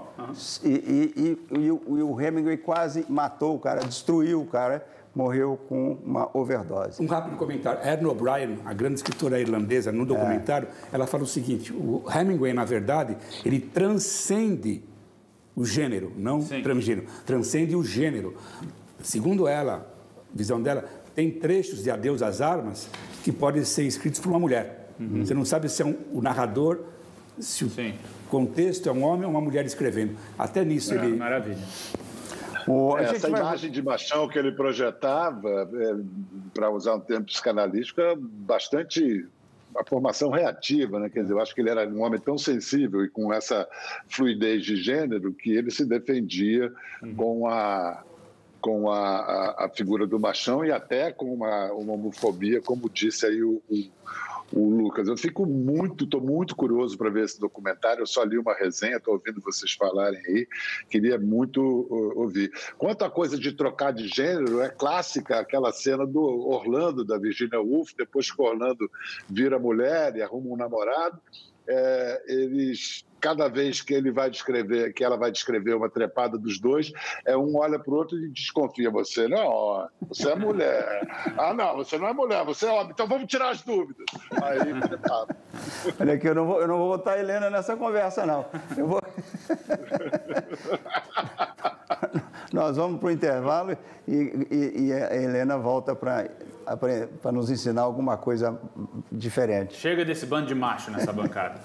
E, e, e, e, o Hemingway quase matou o cara, destruiu o cara, morreu com uma overdose. Um rápido comentário. Erin O'Brien, a grande escritora irlandesa, no documentário, é. ela fala o seguinte: o Hemingway, na verdade, ele transcende o gênero, não Sim. transgênero, transcende o gênero. Segundo ela, visão dela, tem trechos de Adeus às Armas que podem ser escritos por uma mulher. Uhum. Você não sabe se é um, o narrador se o Sim. contexto é um homem ou uma mulher escrevendo. Até nisso é, ele. Maravilha. O, Essa vai... imagem de machão que ele projetava, é, para usar um termo psicanalístico, é bastante a formação reativa, né? Quer dizer, eu acho que ele era um homem tão sensível e com essa fluidez de gênero que ele se defendia uhum. com a com a, a, a, figura do machão e até com uma, uma homofobia, como disse aí o, o o Lucas. Eu fico muito, estou muito curioso para ver esse documentário. Eu só li uma resenha, estou ouvindo vocês falarem aí. Queria muito ouvir. Quanto à coisa de trocar de gênero, é clássica aquela cena do Orlando, da Virginia Woolf, depois que o Orlando vira mulher e arruma um namorado. É, eles cada vez que ele vai descrever, que ela vai descrever uma trepada dos dois, é um olha para o outro e desconfia. Você não, você é mulher. Ah, não, você não é mulher, você é homem. Então vamos tirar as dúvidas. Aí. Olha aqui, eu não vou, eu não vou botar a Helena nessa conversa, não. Eu vou. Nós vamos para o intervalo e, e, e, a Helena volta para nos ensinar alguma coisa diferente. Chega desse bando de macho nessa bancada.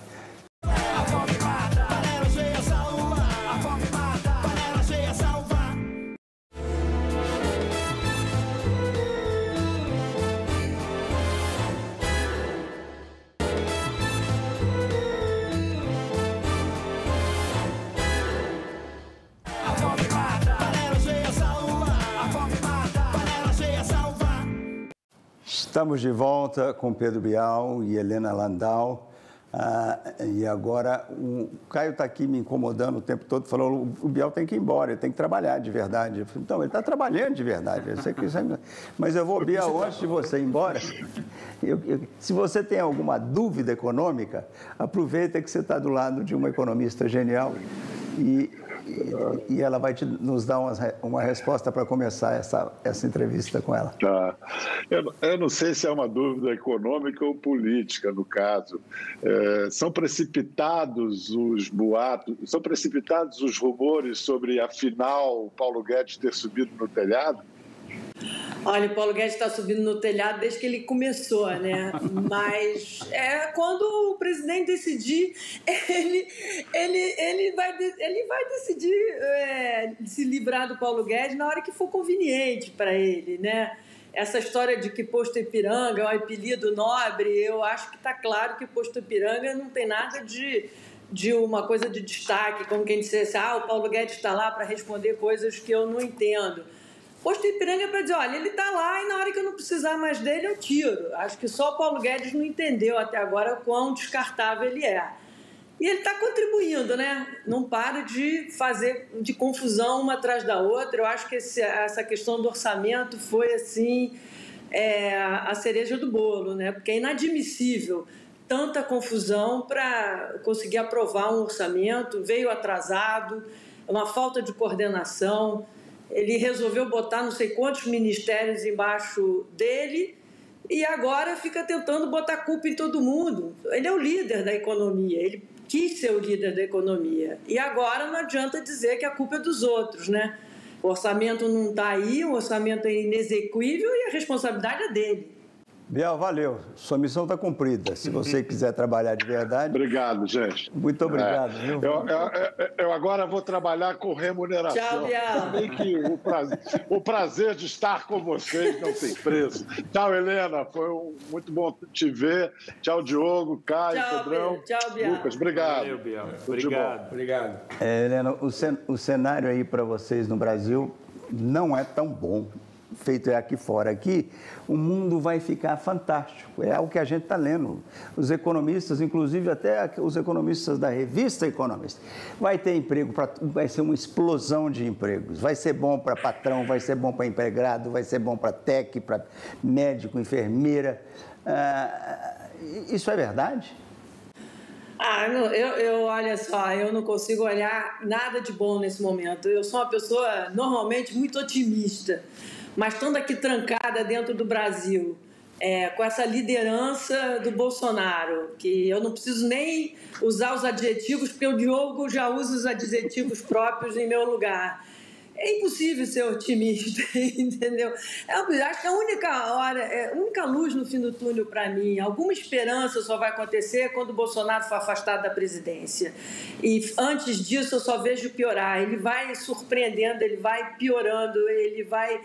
Estamos de volta com Pedro Bial e Helena Landau. Ah, e agora o Caio está aqui me incomodando o tempo todo, falou: o Bial tem que ir embora, ele tem que trabalhar de verdade. Eu falei, então, ele está trabalhando de verdade. Eu sei que isso é... Mas eu vou, Bial, antes de você ir embora, eu, eu, se você tem alguma dúvida econômica, aproveita que você está do lado de uma economista genial e e, ela vai te, nos dar uma, uma resposta para começar essa, essa entrevista com ela. Tá. Eu, eu, não sei se é uma dúvida econômica ou política, no caso. É, são precipitados os boatos, são precipitados os rumores sobre, afinal, Paulo Guedes ter subido no telhado? Olha, o Paulo Guedes está subindo no telhado desde que ele começou, né? Mas é quando o presidente decidir, ele, ele, ele, vai, ele vai decidir é, se livrar do Paulo Guedes na hora que for conveniente para ele, né? Essa história de que posto Ipiranga é um apelido nobre, eu acho que está claro que posto Ipiranga não tem nada de de uma coisa de destaque, como quem dissesse, ah, o Paulo Guedes está lá para responder coisas que eu não entendo. Posto Ipiranga é para dizer, olha, ele está lá e na hora que eu não precisar mais dele, eu tiro. Acho que só o Paulo Guedes não entendeu até agora quão descartável ele é. E ele está contribuindo, né? Não para de fazer de confusão uma atrás da outra. Eu acho que esse, essa questão do orçamento foi, assim, é, a cereja do bolo, né? Porque é inadmissível tanta confusão para conseguir aprovar um orçamento. Veio atrasado, uma falta de coordenação ele resolveu botar não sei quantos ministérios embaixo dele e agora fica tentando botar culpa em todo mundo. Ele é o líder da economia, ele quis ser o líder da economia. E agora não adianta dizer que a culpa é dos outros, né? O orçamento não está aí, o orçamento é inexequível e a responsabilidade é dele. Biel, valeu. Sua missão está cumprida. Se você quiser trabalhar de verdade. Obrigado, gente. Muito obrigado. É. Eu, eu, eu, agora vou trabalhar com remuneração. Tchau, Biel. Também que o prazer, o prazer de estar com vocês não tem preço. Tchau, Helena. Foi um, muito bom te ver. Tchau, Diogo, Caio, Tchau, Pedrão. Tchau, Biel. Lucas, obrigado. Valeu, Biel. Obrigado. Obrigado. É, Helena, o, cen o cenário aí para vocês no Brasil não é tão bom feito é aqui fora. Aqui, o mundo vai ficar fantástico. É o que a gente está lendo. Os economistas, inclusive até os economistas da revista Economist, vai ter emprego, pra, vai ser uma explosão de empregos. Vai ser bom para patrão, vai ser bom para empregado, vai ser bom para tech, para médico, enfermeira. Ah, isso é verdade? Ah, não, eu, eu, olha só, eu não consigo olhar nada de bom nesse momento. Eu sou uma pessoa normalmente muito otimista mas estando aqui trancada dentro do Brasil, é, com essa liderança do Bolsonaro, que eu não preciso nem usar os adjetivos, porque o Diogo já usa os adjetivos próprios em meu lugar. É impossível ser otimista, entendeu? É, acho que a única hora, é, a única luz no fim do túnel para mim, alguma esperança só vai acontecer quando o Bolsonaro for afastado da presidência. E antes disso eu só vejo piorar. Ele vai surpreendendo, ele vai piorando, ele vai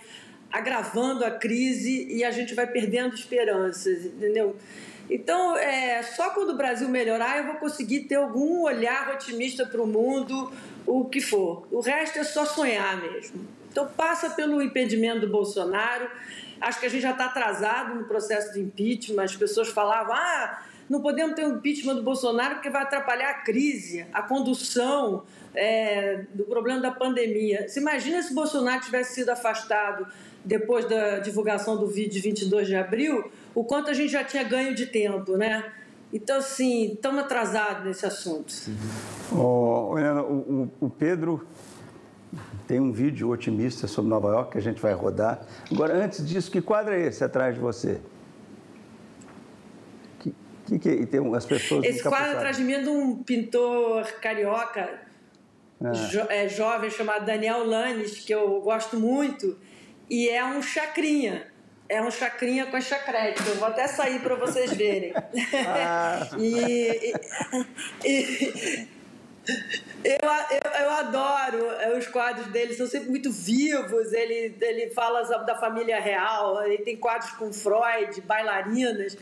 agravando a crise e a gente vai perdendo esperanças, entendeu? Então, é, só quando o Brasil melhorar eu vou conseguir ter algum olhar otimista para o mundo, o que for. O resto é só sonhar mesmo. Então, passa pelo impedimento do Bolsonaro. Acho que a gente já está atrasado no processo de impeachment. As pessoas falavam, ah, não podemos ter um impeachment do Bolsonaro porque vai atrapalhar a crise, a condução é, do problema da pandemia. Se imagina se o Bolsonaro tivesse sido afastado depois da divulgação do vídeo de 22 de abril, o quanto a gente já tinha ganho de tempo, né? Então, assim, estamos atrasados nesse assunto. Oh, Helena, o, o, Pedro tem um vídeo otimista sobre Nova York que a gente vai rodar. Agora, antes disso, que quadro é esse atrás de você? Que, que, tem as pessoas Esse quadro atrás de mim é de um pintor carioca, ah. jo, é, jovem, chamado Daniel Lanes, que eu gosto muito, e é um chacrinha é um chacrinha com chacrete. Eu vou até sair para vocês verem. Ah. e, e, e eu, eu, eu, adoro é, os quadros dele, são sempre muito vivos. Ele, ele fala da família real, ele tem quadros com Freud, bailarinas.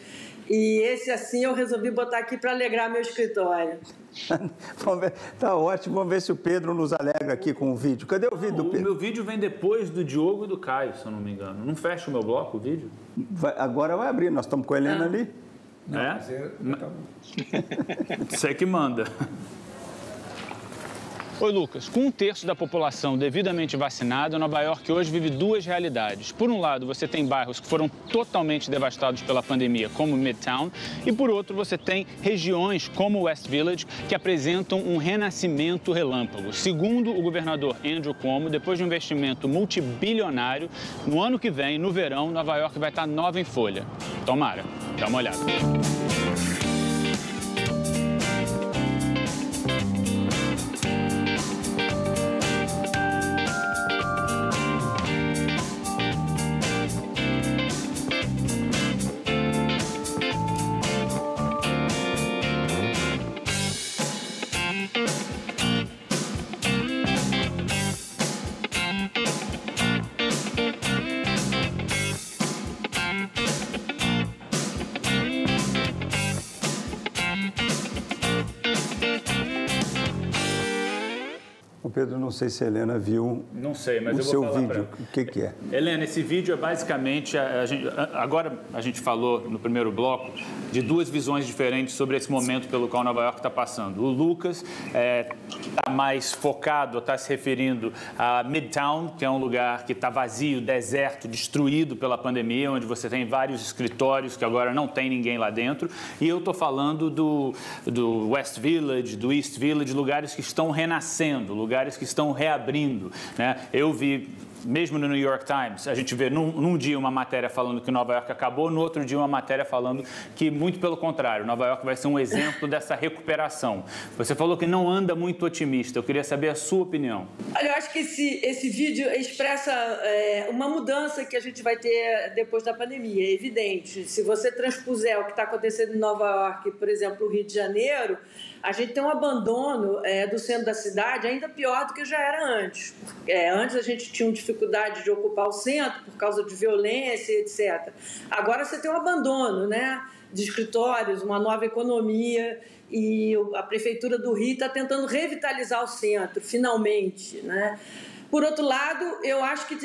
E esse, assim, eu resolvi botar aqui para alegrar meu escritório. tá ótimo, vamos ver se o Pedro nos alegra aqui com o vídeo. Cadê o vídeo do Pedro? O meu vídeo vem depois do Diogo e do Caio, se eu não me engano. Não fecha o meu bloco o vídeo? Vai, agora vai abrir, nós estamos com a Helena ah. ali. Não, é? Você que manda. Oi, Lucas. Com um terço da população devidamente vacinada, Nova York hoje vive duas realidades. Por um lado, você tem bairros que foram totalmente devastados pela pandemia, como Midtown, e por outro, você tem regiões como West Village que apresentam um renascimento relâmpago. Segundo o governador Andrew Cuomo, depois de um investimento multibilionário, no ano que vem, no verão, Nova York vai estar nova em folha. Tomara. Dá uma olhada. Pedro, não sei se a Helena viu não sei, mas o eu seu vou vídeo. O que, que, é? Helena, esse vídeo é basicamente. A, a gente, agora a gente falou no primeiro bloco de duas visões diferentes sobre esse momento pelo qual Nova York está passando. O Lucas é, tá mais focado, está se referindo a Midtown, que é um lugar que está vazio, deserto, destruído pela pandemia, onde você tem vários escritórios que agora não tem ninguém lá dentro. E eu estou falando do, do West Village, do East Village, lugares que estão renascendo, lugares lugares que estão reabrindo. Né? Eu vi mesmo no New York Times, a gente vê num, num, dia uma matéria falando que Nova York acabou, no outro dia uma matéria falando que, muito pelo contrário, Nova York vai ser um exemplo dessa recuperação. Você falou que não anda muito otimista, eu queria saber a sua opinião. Olha, eu acho que esse, esse vídeo expressa é, uma mudança que a gente vai ter depois da pandemia, é evidente. Se você transpuser o que está acontecendo em Nova York, por exemplo, o Rio de Janeiro, a gente tem um abandono é, do centro da cidade ainda pior do que já era antes. É, antes a gente tinha dificuldade de ocupar o centro por causa de violência, etc. Agora você tem um abandono né, de escritórios, uma nova economia e a prefeitura do Rio está tentando revitalizar o centro, finalmente, né? Por outro lado, eu acho que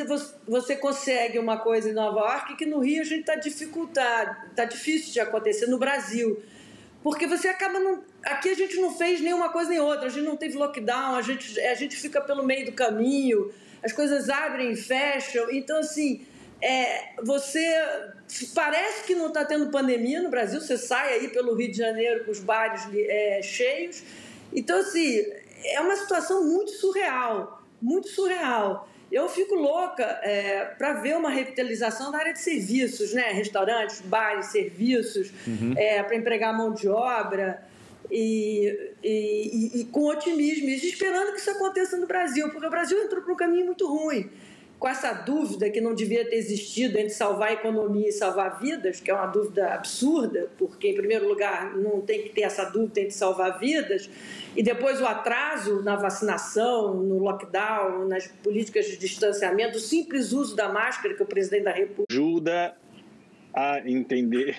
você consegue uma coisa em Nova York que no Rio a gente está dificultado, está difícil de acontecer no Brasil. Porque você acaba não. Aqui a gente não fez nenhuma coisa nem outra, a gente não teve lockdown, a gente, a gente fica pelo meio do caminho, as coisas abrem e fecham. Então, assim, é, você parece que não está tendo pandemia no Brasil, você sai aí pelo Rio de Janeiro com os bares é, cheios. Então, assim, é uma situação muito surreal, muito surreal. Eu fico louca é, para ver uma revitalização da área de serviços, né? Restaurantes, bares, serviços, uhum. é, para empregar mão de obra. E, e, e, com otimismo, e esperando que isso aconteça no Brasil, porque o Brasil entrou para um caminho muito ruim com essa dúvida que não devia ter existido entre salvar a economia e salvar vidas, que é uma dúvida absurda, porque, em primeiro lugar, não tem que ter essa dúvida entre salvar vidas, e depois o atraso na vacinação, no lockdown, nas políticas de distanciamento, o simples uso da máscara que o presidente da República. Ajuda a entender.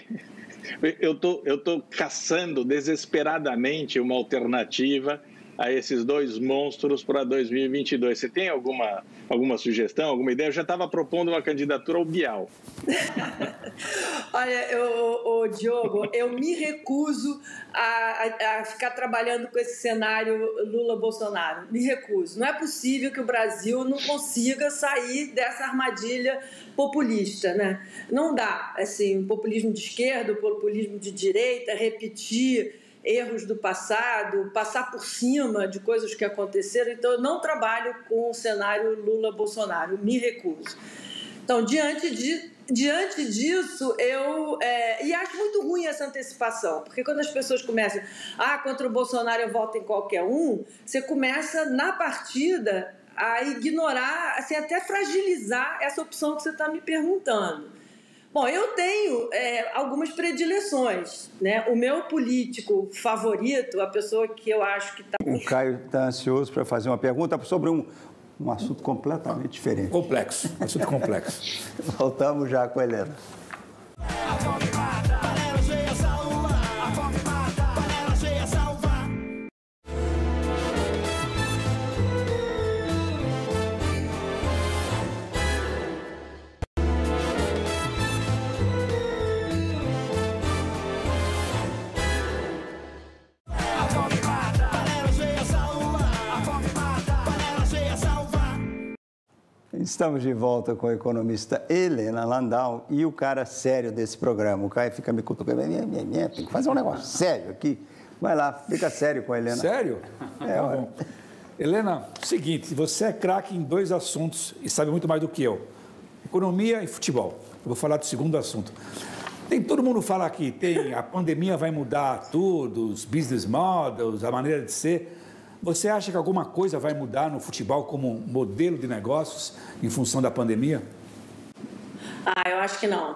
Eu tô, estou tô caçando desesperadamente uma alternativa a esses dois monstros para 2022. Você tem alguma, alguma sugestão, alguma ideia? Eu já estava propondo uma candidatura ao Bial. Olha, eu, Diogo, eu me recuso a, a, ficar trabalhando com esse cenário Lula-Bolsonaro. Me recuso. Não é possível que o Brasil não consiga sair dessa armadilha populista, né? Não dá, assim, populismo de esquerda, populismo de direita, repetir erros do passado, passar por cima de coisas que aconteceram. Então, eu não trabalho com o cenário Lula-Bolsonaro, me recuso. Então, diante, de, diante disso, eu. É, e acho muito ruim essa antecipação, porque quando as pessoas começam, ah, contra o Bolsonaro eu voto em qualquer um, você começa na partida a ignorar, assim, até fragilizar essa opção que você está me perguntando. Bom, eu tenho é, algumas predileções. Né? O meu político favorito, a pessoa que eu acho que está. O Caio está ansioso para fazer uma pergunta sobre um, um assunto completamente diferente. Complexo, assunto complexo. Voltamos já com a Helena. Estamos de volta com a economista Helena Landau e o cara sério desse programa. O Caio fica me cutucando, tem que fazer um negócio sério aqui. Vai lá, fica sério com a Helena. Sério? É, tá bom. Helena, seguinte, você é craque em dois assuntos e sabe muito mais do que eu. Economia e futebol. Eu vou falar do segundo assunto. Tem todo mundo fala que tem a pandemia vai mudar tudo, os business models, a maneira de ser. Você acha que alguma coisa vai mudar no futebol como modelo de negócios em função da pandemia? Ah, eu acho que não.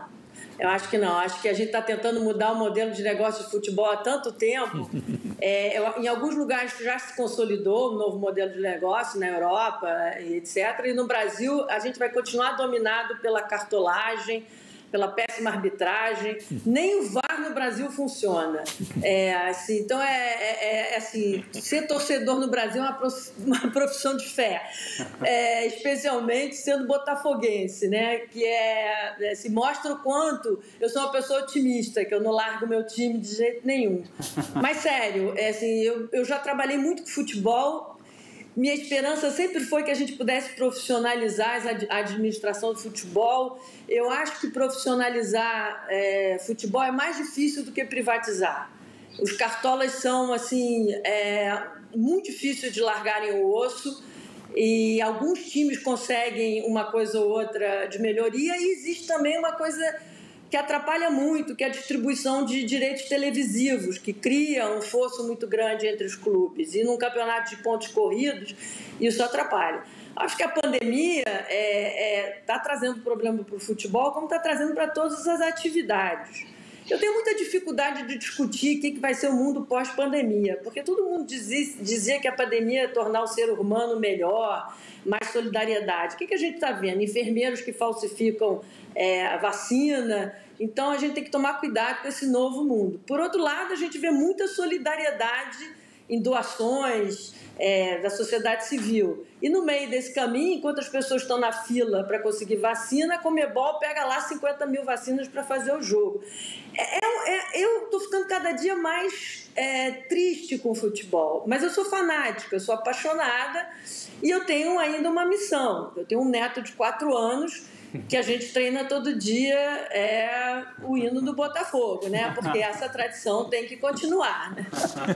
Eu acho que não. Acho que a gente está tentando mudar o modelo de negócio de futebol há tanto tempo. É, eu, em alguns lugares já se consolidou um novo modelo de negócio, na Europa, etc. E no Brasil, a gente vai continuar dominado pela cartolagem, pela péssima arbitragem. Nem o VAR no Brasil funciona. É, assim, então, é, é, é assim, ser torcedor no Brasil é uma profissão de fé, é, especialmente sendo botafoguense, né? que é, é, se mostra o quanto eu sou uma pessoa otimista, que eu não largo meu time de jeito nenhum. Mas, sério, é, assim, eu, eu já trabalhei muito com futebol minha esperança sempre foi que a gente pudesse profissionalizar a administração do futebol. Eu acho que profissionalizar é, futebol é mais difícil do que privatizar. Os cartolas são assim é, muito difíceis de largarem o osso e alguns times conseguem uma coisa ou outra de melhoria e existe também uma coisa que atrapalha muito, que é a distribuição de direitos televisivos, que cria um fosso muito grande entre os clubes. E num campeonato de pontos corridos, isso atrapalha. Acho que a pandemia está é, é, tá trazendo problema para o futebol, como está trazendo para todas as atividades. Eu tenho muita dificuldade de discutir o que, vai ser o mundo pós-pandemia, porque todo mundo dizia, dizia, que a pandemia ia tornar o ser humano melhor, mais solidariedade. O que, que a gente está vendo? Enfermeiros que falsificam é, a vacina. Então a gente tem que tomar cuidado com esse novo mundo. Por outro lado, a gente vê muita solidariedade em doações é, da sociedade civil. E no meio desse caminho, enquanto as pessoas estão na fila para conseguir vacina, a Comebol pega lá 50 mil vacinas para fazer o jogo. É, é, é eu estou ficando cada dia mais é, triste com o futebol, mas eu sou fanática, eu sou apaixonada e eu tenho ainda uma missão. Eu tenho um neto de quatro anos que a gente treina todo dia é o hino do Botafogo, né? Porque essa tradição tem que continuar, né?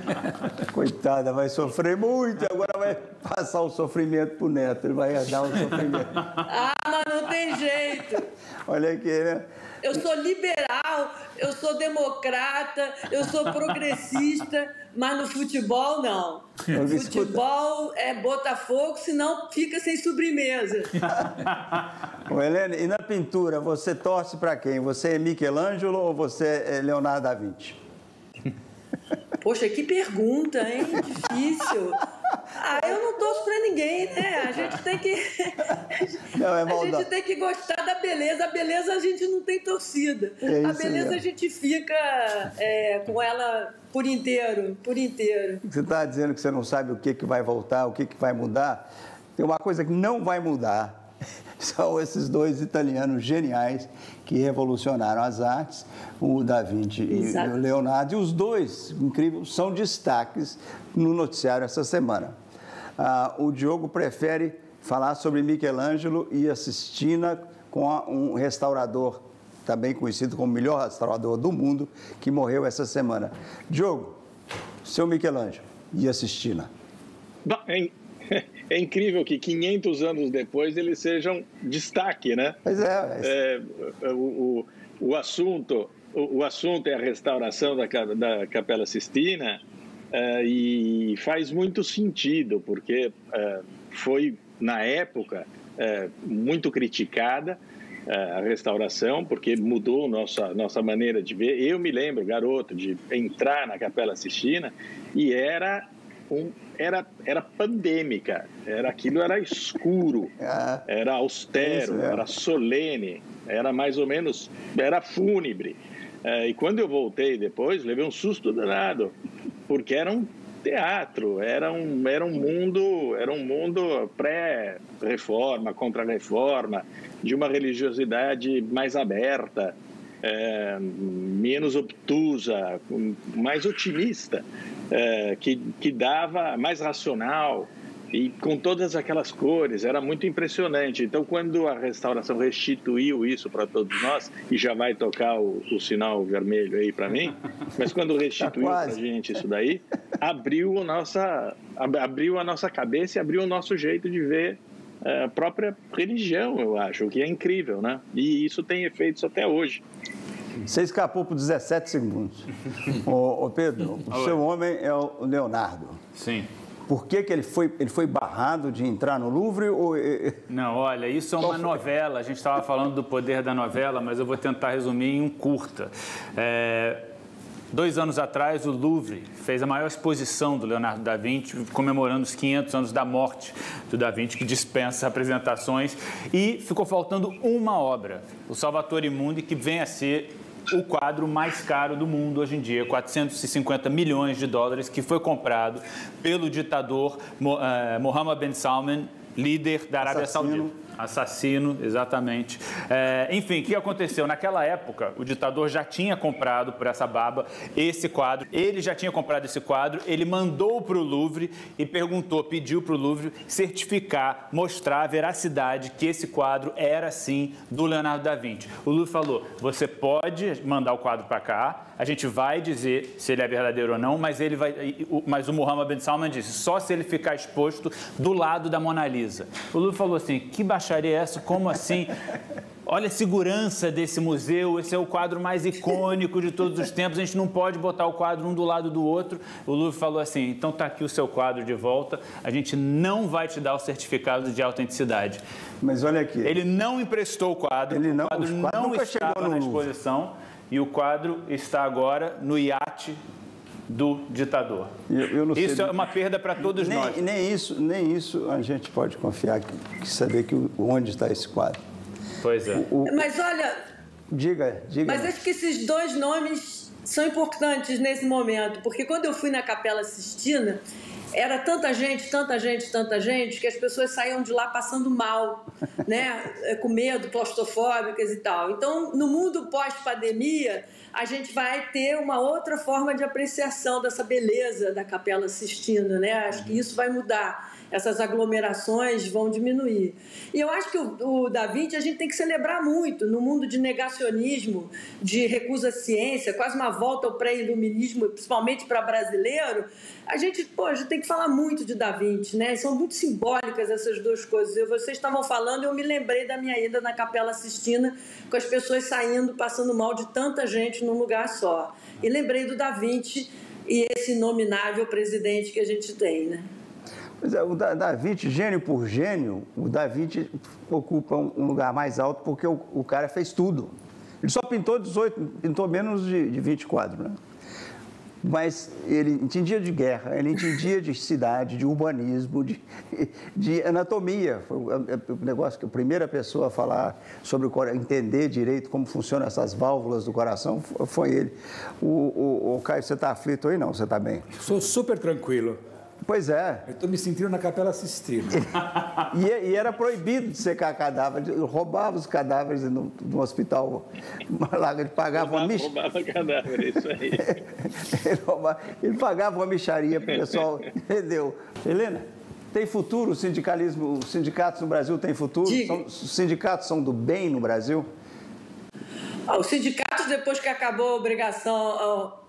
Coitada, vai sofrer muito, agora vai passar o sofrimento pro neto, ele vai dar o sofrimento. Ah, mas não tem jeito. Olha aqui, né? Eu sou liberal, eu sou democrata, eu sou progressista, mas no futebol não. No futebol é Botafogo, senão fica sem sobremesa. Ô, Helene, e na pintura, você torce para quem? Você é Michelangelo ou você é Leonardo da Vinci? Poxa, que pergunta, hein? Difícil. Ah, eu não torço pra ninguém, né? A gente tem que. Não, é a gente tem que gostar da beleza. A beleza a gente não tem torcida. É a beleza mesmo. a gente fica é, com ela por inteiro, por inteiro. Você está dizendo que você não sabe o que, que vai voltar, o que, que vai mudar. Tem uma coisa que não vai mudar. São esses dois italianos geniais que revolucionaram as artes, o Da Vinci Exato. e o Leonardo. E os dois, incrível, são destaques no noticiário essa semana. Ah, o Diogo prefere falar sobre Michelangelo e a Sistina com um restaurador também conhecido como o melhor restaurador do mundo, que morreu essa semana. Diogo, seu Michelangelo e a Sistina. É, é, incrível que 500 anos depois eles sejam destaque, né? Pois é. é, o, o, o, assunto, o, o, assunto é a restauração da, da Capela Sistina é, e faz muito sentido, porque é, foi, na época, é, muito criticada, a restauração, porque mudou nossa, nossa maneira de ver. Eu me lembro, garoto, de entrar na Capela Sistina e era um, era, era pandêmica, era aquilo era escuro, é. era austero, era solene, era mais ou menos, era fúnebre. É, e quando eu voltei depois, levei um susto danado, porque era um teatro, era um, era um mundo, era um mundo pré-reforma, contra-reforma, de uma religiosidade mais aberta, é, menos obtusa, mais otimista, é, que, que dava mais racional e com todas aquelas cores, era muito impressionante. Então, quando a restauração restituiu isso para todos nós, e já vai tocar o, o sinal vermelho aí para mim, mas quando restituiu para a gente isso daí, abriu a nossa, abriu a nossa cabeça e abriu o nosso jeito de ver a própria religião, eu acho, o que é incrível, né? E isso tem efeitos até hoje. Você escapou por 17 segundos. ô, ô Pedro, o seu homem é o Leonardo. Sim. Por que, que ele, foi, ele foi barrado de entrar no Louvre? Ou... Não, olha, isso é uma novela. A gente estava falando do poder da novela, mas eu vou tentar resumir em um curta. É, Dois anos atrás, o Louvre fez a maior exposição do Leonardo da Vinci, comemorando os 500 anos da morte do da Vinci, que dispensa apresentações, e ficou faltando uma obra, o Salvatore Mundi, que vem a ser o quadro mais caro do mundo hoje em dia, 450 milhões de dólares, que foi comprado pelo ditador eh, Mohammed bin Salman, líder da Arábia Assassino. Saudita. Assassino, exatamente. É, enfim, o que aconteceu? Naquela época, o ditador já tinha comprado por essa baba esse quadro. Ele já tinha comprado esse quadro, ele mandou para o Louvre e perguntou, pediu para o Louvre certificar, mostrar a veracidade que esse quadro era sim do Leonardo da Vinci. O Louvre falou: você pode mandar o quadro para cá, a gente vai dizer se ele é verdadeiro ou não, mas ele vai. Mas o Muhammad bin Salman disse: só se ele ficar exposto do lado da Mona Lisa. O Louvre falou assim: que baixaria é essa? Como assim? Olha a segurança desse museu, esse é o quadro mais icônico de todos os tempos, a gente não pode botar o quadro um do lado do outro. O Louvre falou assim: então está aqui o seu quadro de volta, a gente não vai te dar o certificado de autenticidade. Mas olha aqui. Ele não emprestou o quadro, Ele não, o quadro não estava na exposição e o quadro está agora no iate do ditador. Eu, eu isso é uma perda para todos nem, nós. Nem isso, nem isso a gente pode confiar, que, que saber que onde está esse quadro. Pois é. O, o, mas olha. Diga, diga. Mas acho que esses dois nomes são importantes nesse momento, porque quando eu fui na Capela Sistina, era tanta gente, tanta gente, tanta gente, que as pessoas saíam de lá passando mal, né? É, com medo, claustrofóbicas e tal. Então, no mundo pós-pandemia, a gente vai ter uma outra forma de apreciação dessa beleza da Capela Sistina, né? Acho que isso vai mudar essas aglomerações vão diminuir. E eu acho que o, o Da Vinci a gente tem que celebrar muito no mundo de negacionismo, de recusa à ciência, quase uma volta ao pré-iluminismo, principalmente para brasileiro. A gente, pô, a gente tem que falar muito de Da Vinci, né? São muito simbólicas essas duas coisas. Eu, vocês estavam falando, eu me lembrei da minha ida na Capela Sistina, com as pessoas saindo, passando mal de tanta gente num lugar só. E lembrei do Da Vinci e esse nominável presidente que a gente tem, né? Pois é, o Da Vinci, gênio por gênio, o Da Vinci ocupa um lugar mais alto porque o, o cara fez tudo. Ele só pintou 18, pintou menos de, de 20 quadros, né? mas ele entendia de guerra, ele entendia de cidade, de urbanismo, de, de anatomia. Foi o negócio que a primeira pessoa a falar sobre o coração, entender direito como funcionam essas válvulas do coração foi ele. O, o, o Caio, você está aflito aí? Não, você está bem? Sou super tranquilo. Pois é. Eu estou me sentindo na Capela assistindo. e, e, era proibido de secar cadáveres. Roubava os cadáveres no, no hospital. Lá ele pagava roubava, uma micharia. Roubava cadáver, isso aí. ele, roubava, ele, pagava uma micharia para o pessoal. Entendeu? Helena, tem futuro o sindicalismo? Os sindicatos no Brasil têm futuro? São, os sindicatos são do bem no Brasil? Ah, os sindicatos, depois que acabou a obrigação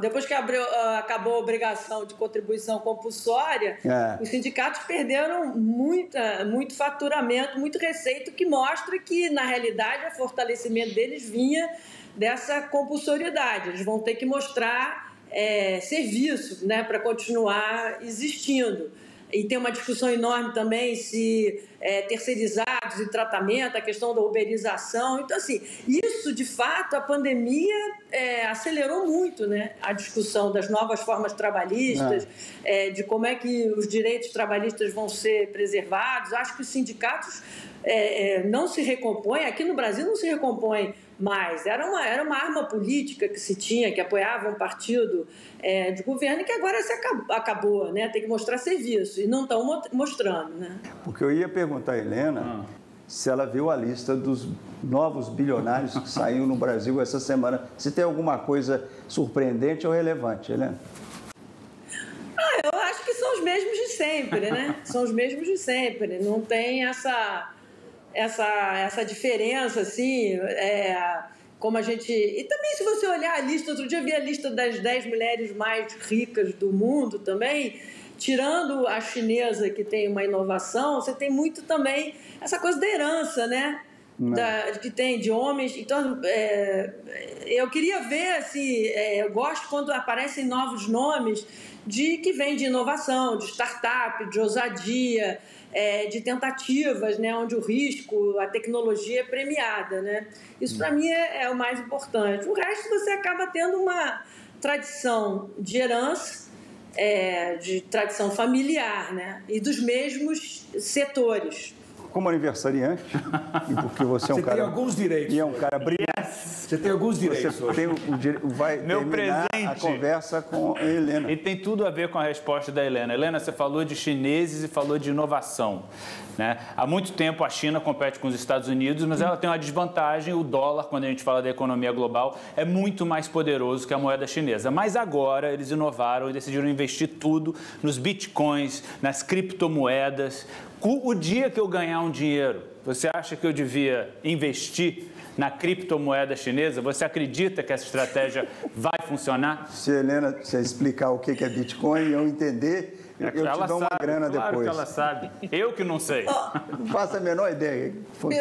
depois que abriu, acabou a obrigação de contribuição compulsória, é. os sindicatos perderam muita, muito faturamento, muito receita, que mostra que, na realidade, o fortalecimento deles vinha dessa compulsoriedade. Eles vão ter que mostrar é, serviço né, para continuar existindo. E tem uma discussão enorme também se é, terceirizados e tratamento, a questão da uberização. Então, assim, isso, de fato, a pandemia é, acelerou muito né, a discussão das novas formas trabalhistas, é. é de como é que os direitos trabalhistas vão ser preservados. Acho que os sindicatos é, é, não se recompõem, aqui no Brasil não se recompõem mais. Era uma, era uma arma política que se tinha, que apoiava um partido é, de governo, que agora se acabou, acabou, né? Tem que mostrar serviço, e não estão mostrando, né? Porque eu ia perguntar a Helena ah. se ela viu a lista dos novos bilionários que saiu no Brasil essa semana. Se tem alguma coisa surpreendente ou relevante, Helena? Ah, eu acho que são os mesmos de sempre, né? São os mesmos de sempre. Não tem essa essa, essa diferença, assim, é, como a gente. E também, se você olhar a lista, outro dia eu vi a lista das 10 mulheres mais ricas do mundo também, tirando a chinesa que tem uma inovação, você tem muito também essa coisa da herança, né? Da, que tem de homens. Então, é, eu queria ver, assim, é, eu gosto quando aparecem novos nomes de que vem de inovação, de startup, de ousadia é, de tentativas, né, onde o risco, a tecnologia é premiada. Né? Isso, para mim, é, é o mais importante. O resto, você acaba tendo uma tradição de herança, é, de tradição familiar, né? e dos mesmos setores como aniversariante, e porque você é um você cara. Tem alguns direitos. E é um cara brilhante. Você tem alguns direitos. Você tem o, vai Meu presente. a conversa com a Helena. E tem tudo a ver com a resposta da Helena. Helena, você falou de chineses e falou de inovação. Né? Há muito tempo a China compete com os Estados Unidos, mas ela tem uma desvantagem: o dólar, quando a gente fala da economia global, é muito mais poderoso que a moeda chinesa. Mas agora eles inovaram e decidiram investir tudo nos bitcoins, nas criptomoedas. O dia que eu ganhar um dinheiro, você acha que eu devia investir na criptomoeda chinesa? Você acredita que essa estratégia vai funcionar? Se a Helena se explicar o que é Bitcoin e eu entender, é eu te dou sabe, uma grana claro depois. Claro que ela sabe. Eu que não sei. Não faço a menor ideia. Foi.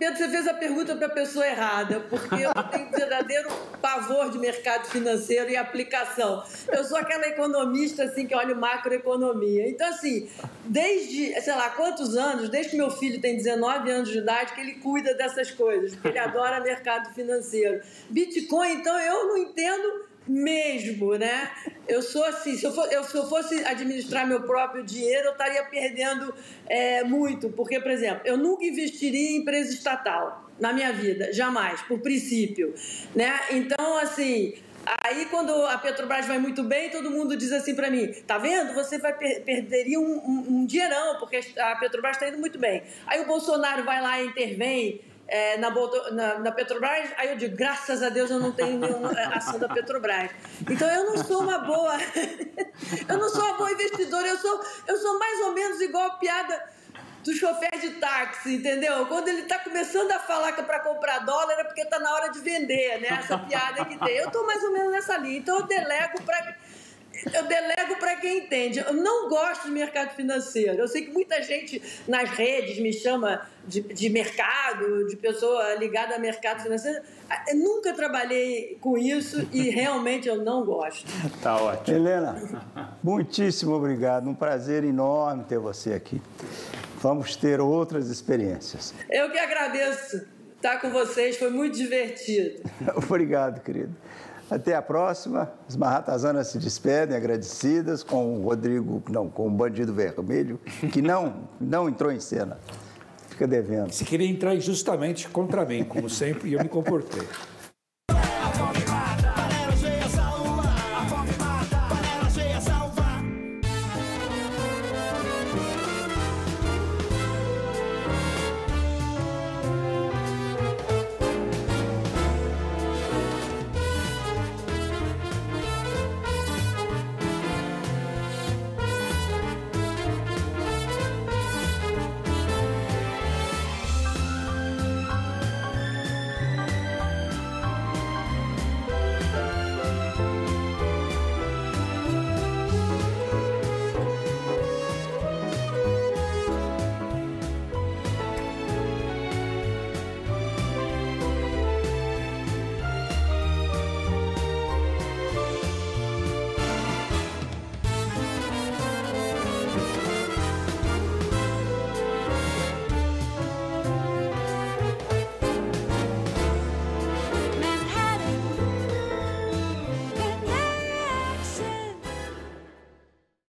Pedro, você fez a pergunta para a pessoa errada, porque eu tenho verdadeiro pavor de mercado financeiro e aplicação. Eu sou aquela economista assim que olha macroeconomia. Então, assim, desde, sei lá, quantos anos, desde que meu filho tem 19 anos de idade, que ele cuida dessas coisas, porque ele adora mercado financeiro. Bitcoin, então, eu não entendo mesmo, né? Eu sou assim, se eu, for, eu, se eu fosse administrar meu próprio dinheiro, eu estaria perdendo é, muito, porque, por exemplo, eu nunca investiria em empresa estatal na minha vida, jamais, por princípio, né? Então, assim, Aí, quando a Petrobras vai muito bem, todo mundo diz assim para mim: tá vendo? Você vai per perderia um, um, um dinheirão, porque a Petrobras está indo muito bem. Aí o Bolsonaro vai lá e intervém é, na, na, na, Petrobras, aí eu digo, graças a Deus eu não tenho nenhuma é, ação da Petrobras. Então eu não sou uma boa, eu não sou uma boa investidora, eu sou, eu sou mais ou menos igual a piada do chofer de táxi, entendeu? Quando ele está começando a falar que é para comprar dólar é porque está na hora de vender, né? Essa piada que tem. Eu estou mais ou menos nessa linha. Então eu delego para eu delego para quem entende. Eu não gosto de mercado financeiro. Eu sei que muita gente nas redes me chama de, de mercado, de pessoa ligada a mercado financeiro. Eu nunca trabalhei com isso e realmente eu não gosto. Tá ótimo. Helena, muitíssimo obrigado. Um prazer enorme ter você aqui. Vamos ter outras experiências. Eu que agradeço estar com vocês, foi muito divertido. obrigado, querido. Até a próxima. As marratazanas se despedem agradecidas com o Rodrigo, não, com o Bandido Vermelho, que não, não entrou em cena. Fica devendo. Se queria entrar injustamente contra mim, como sempre, e eu me comportei.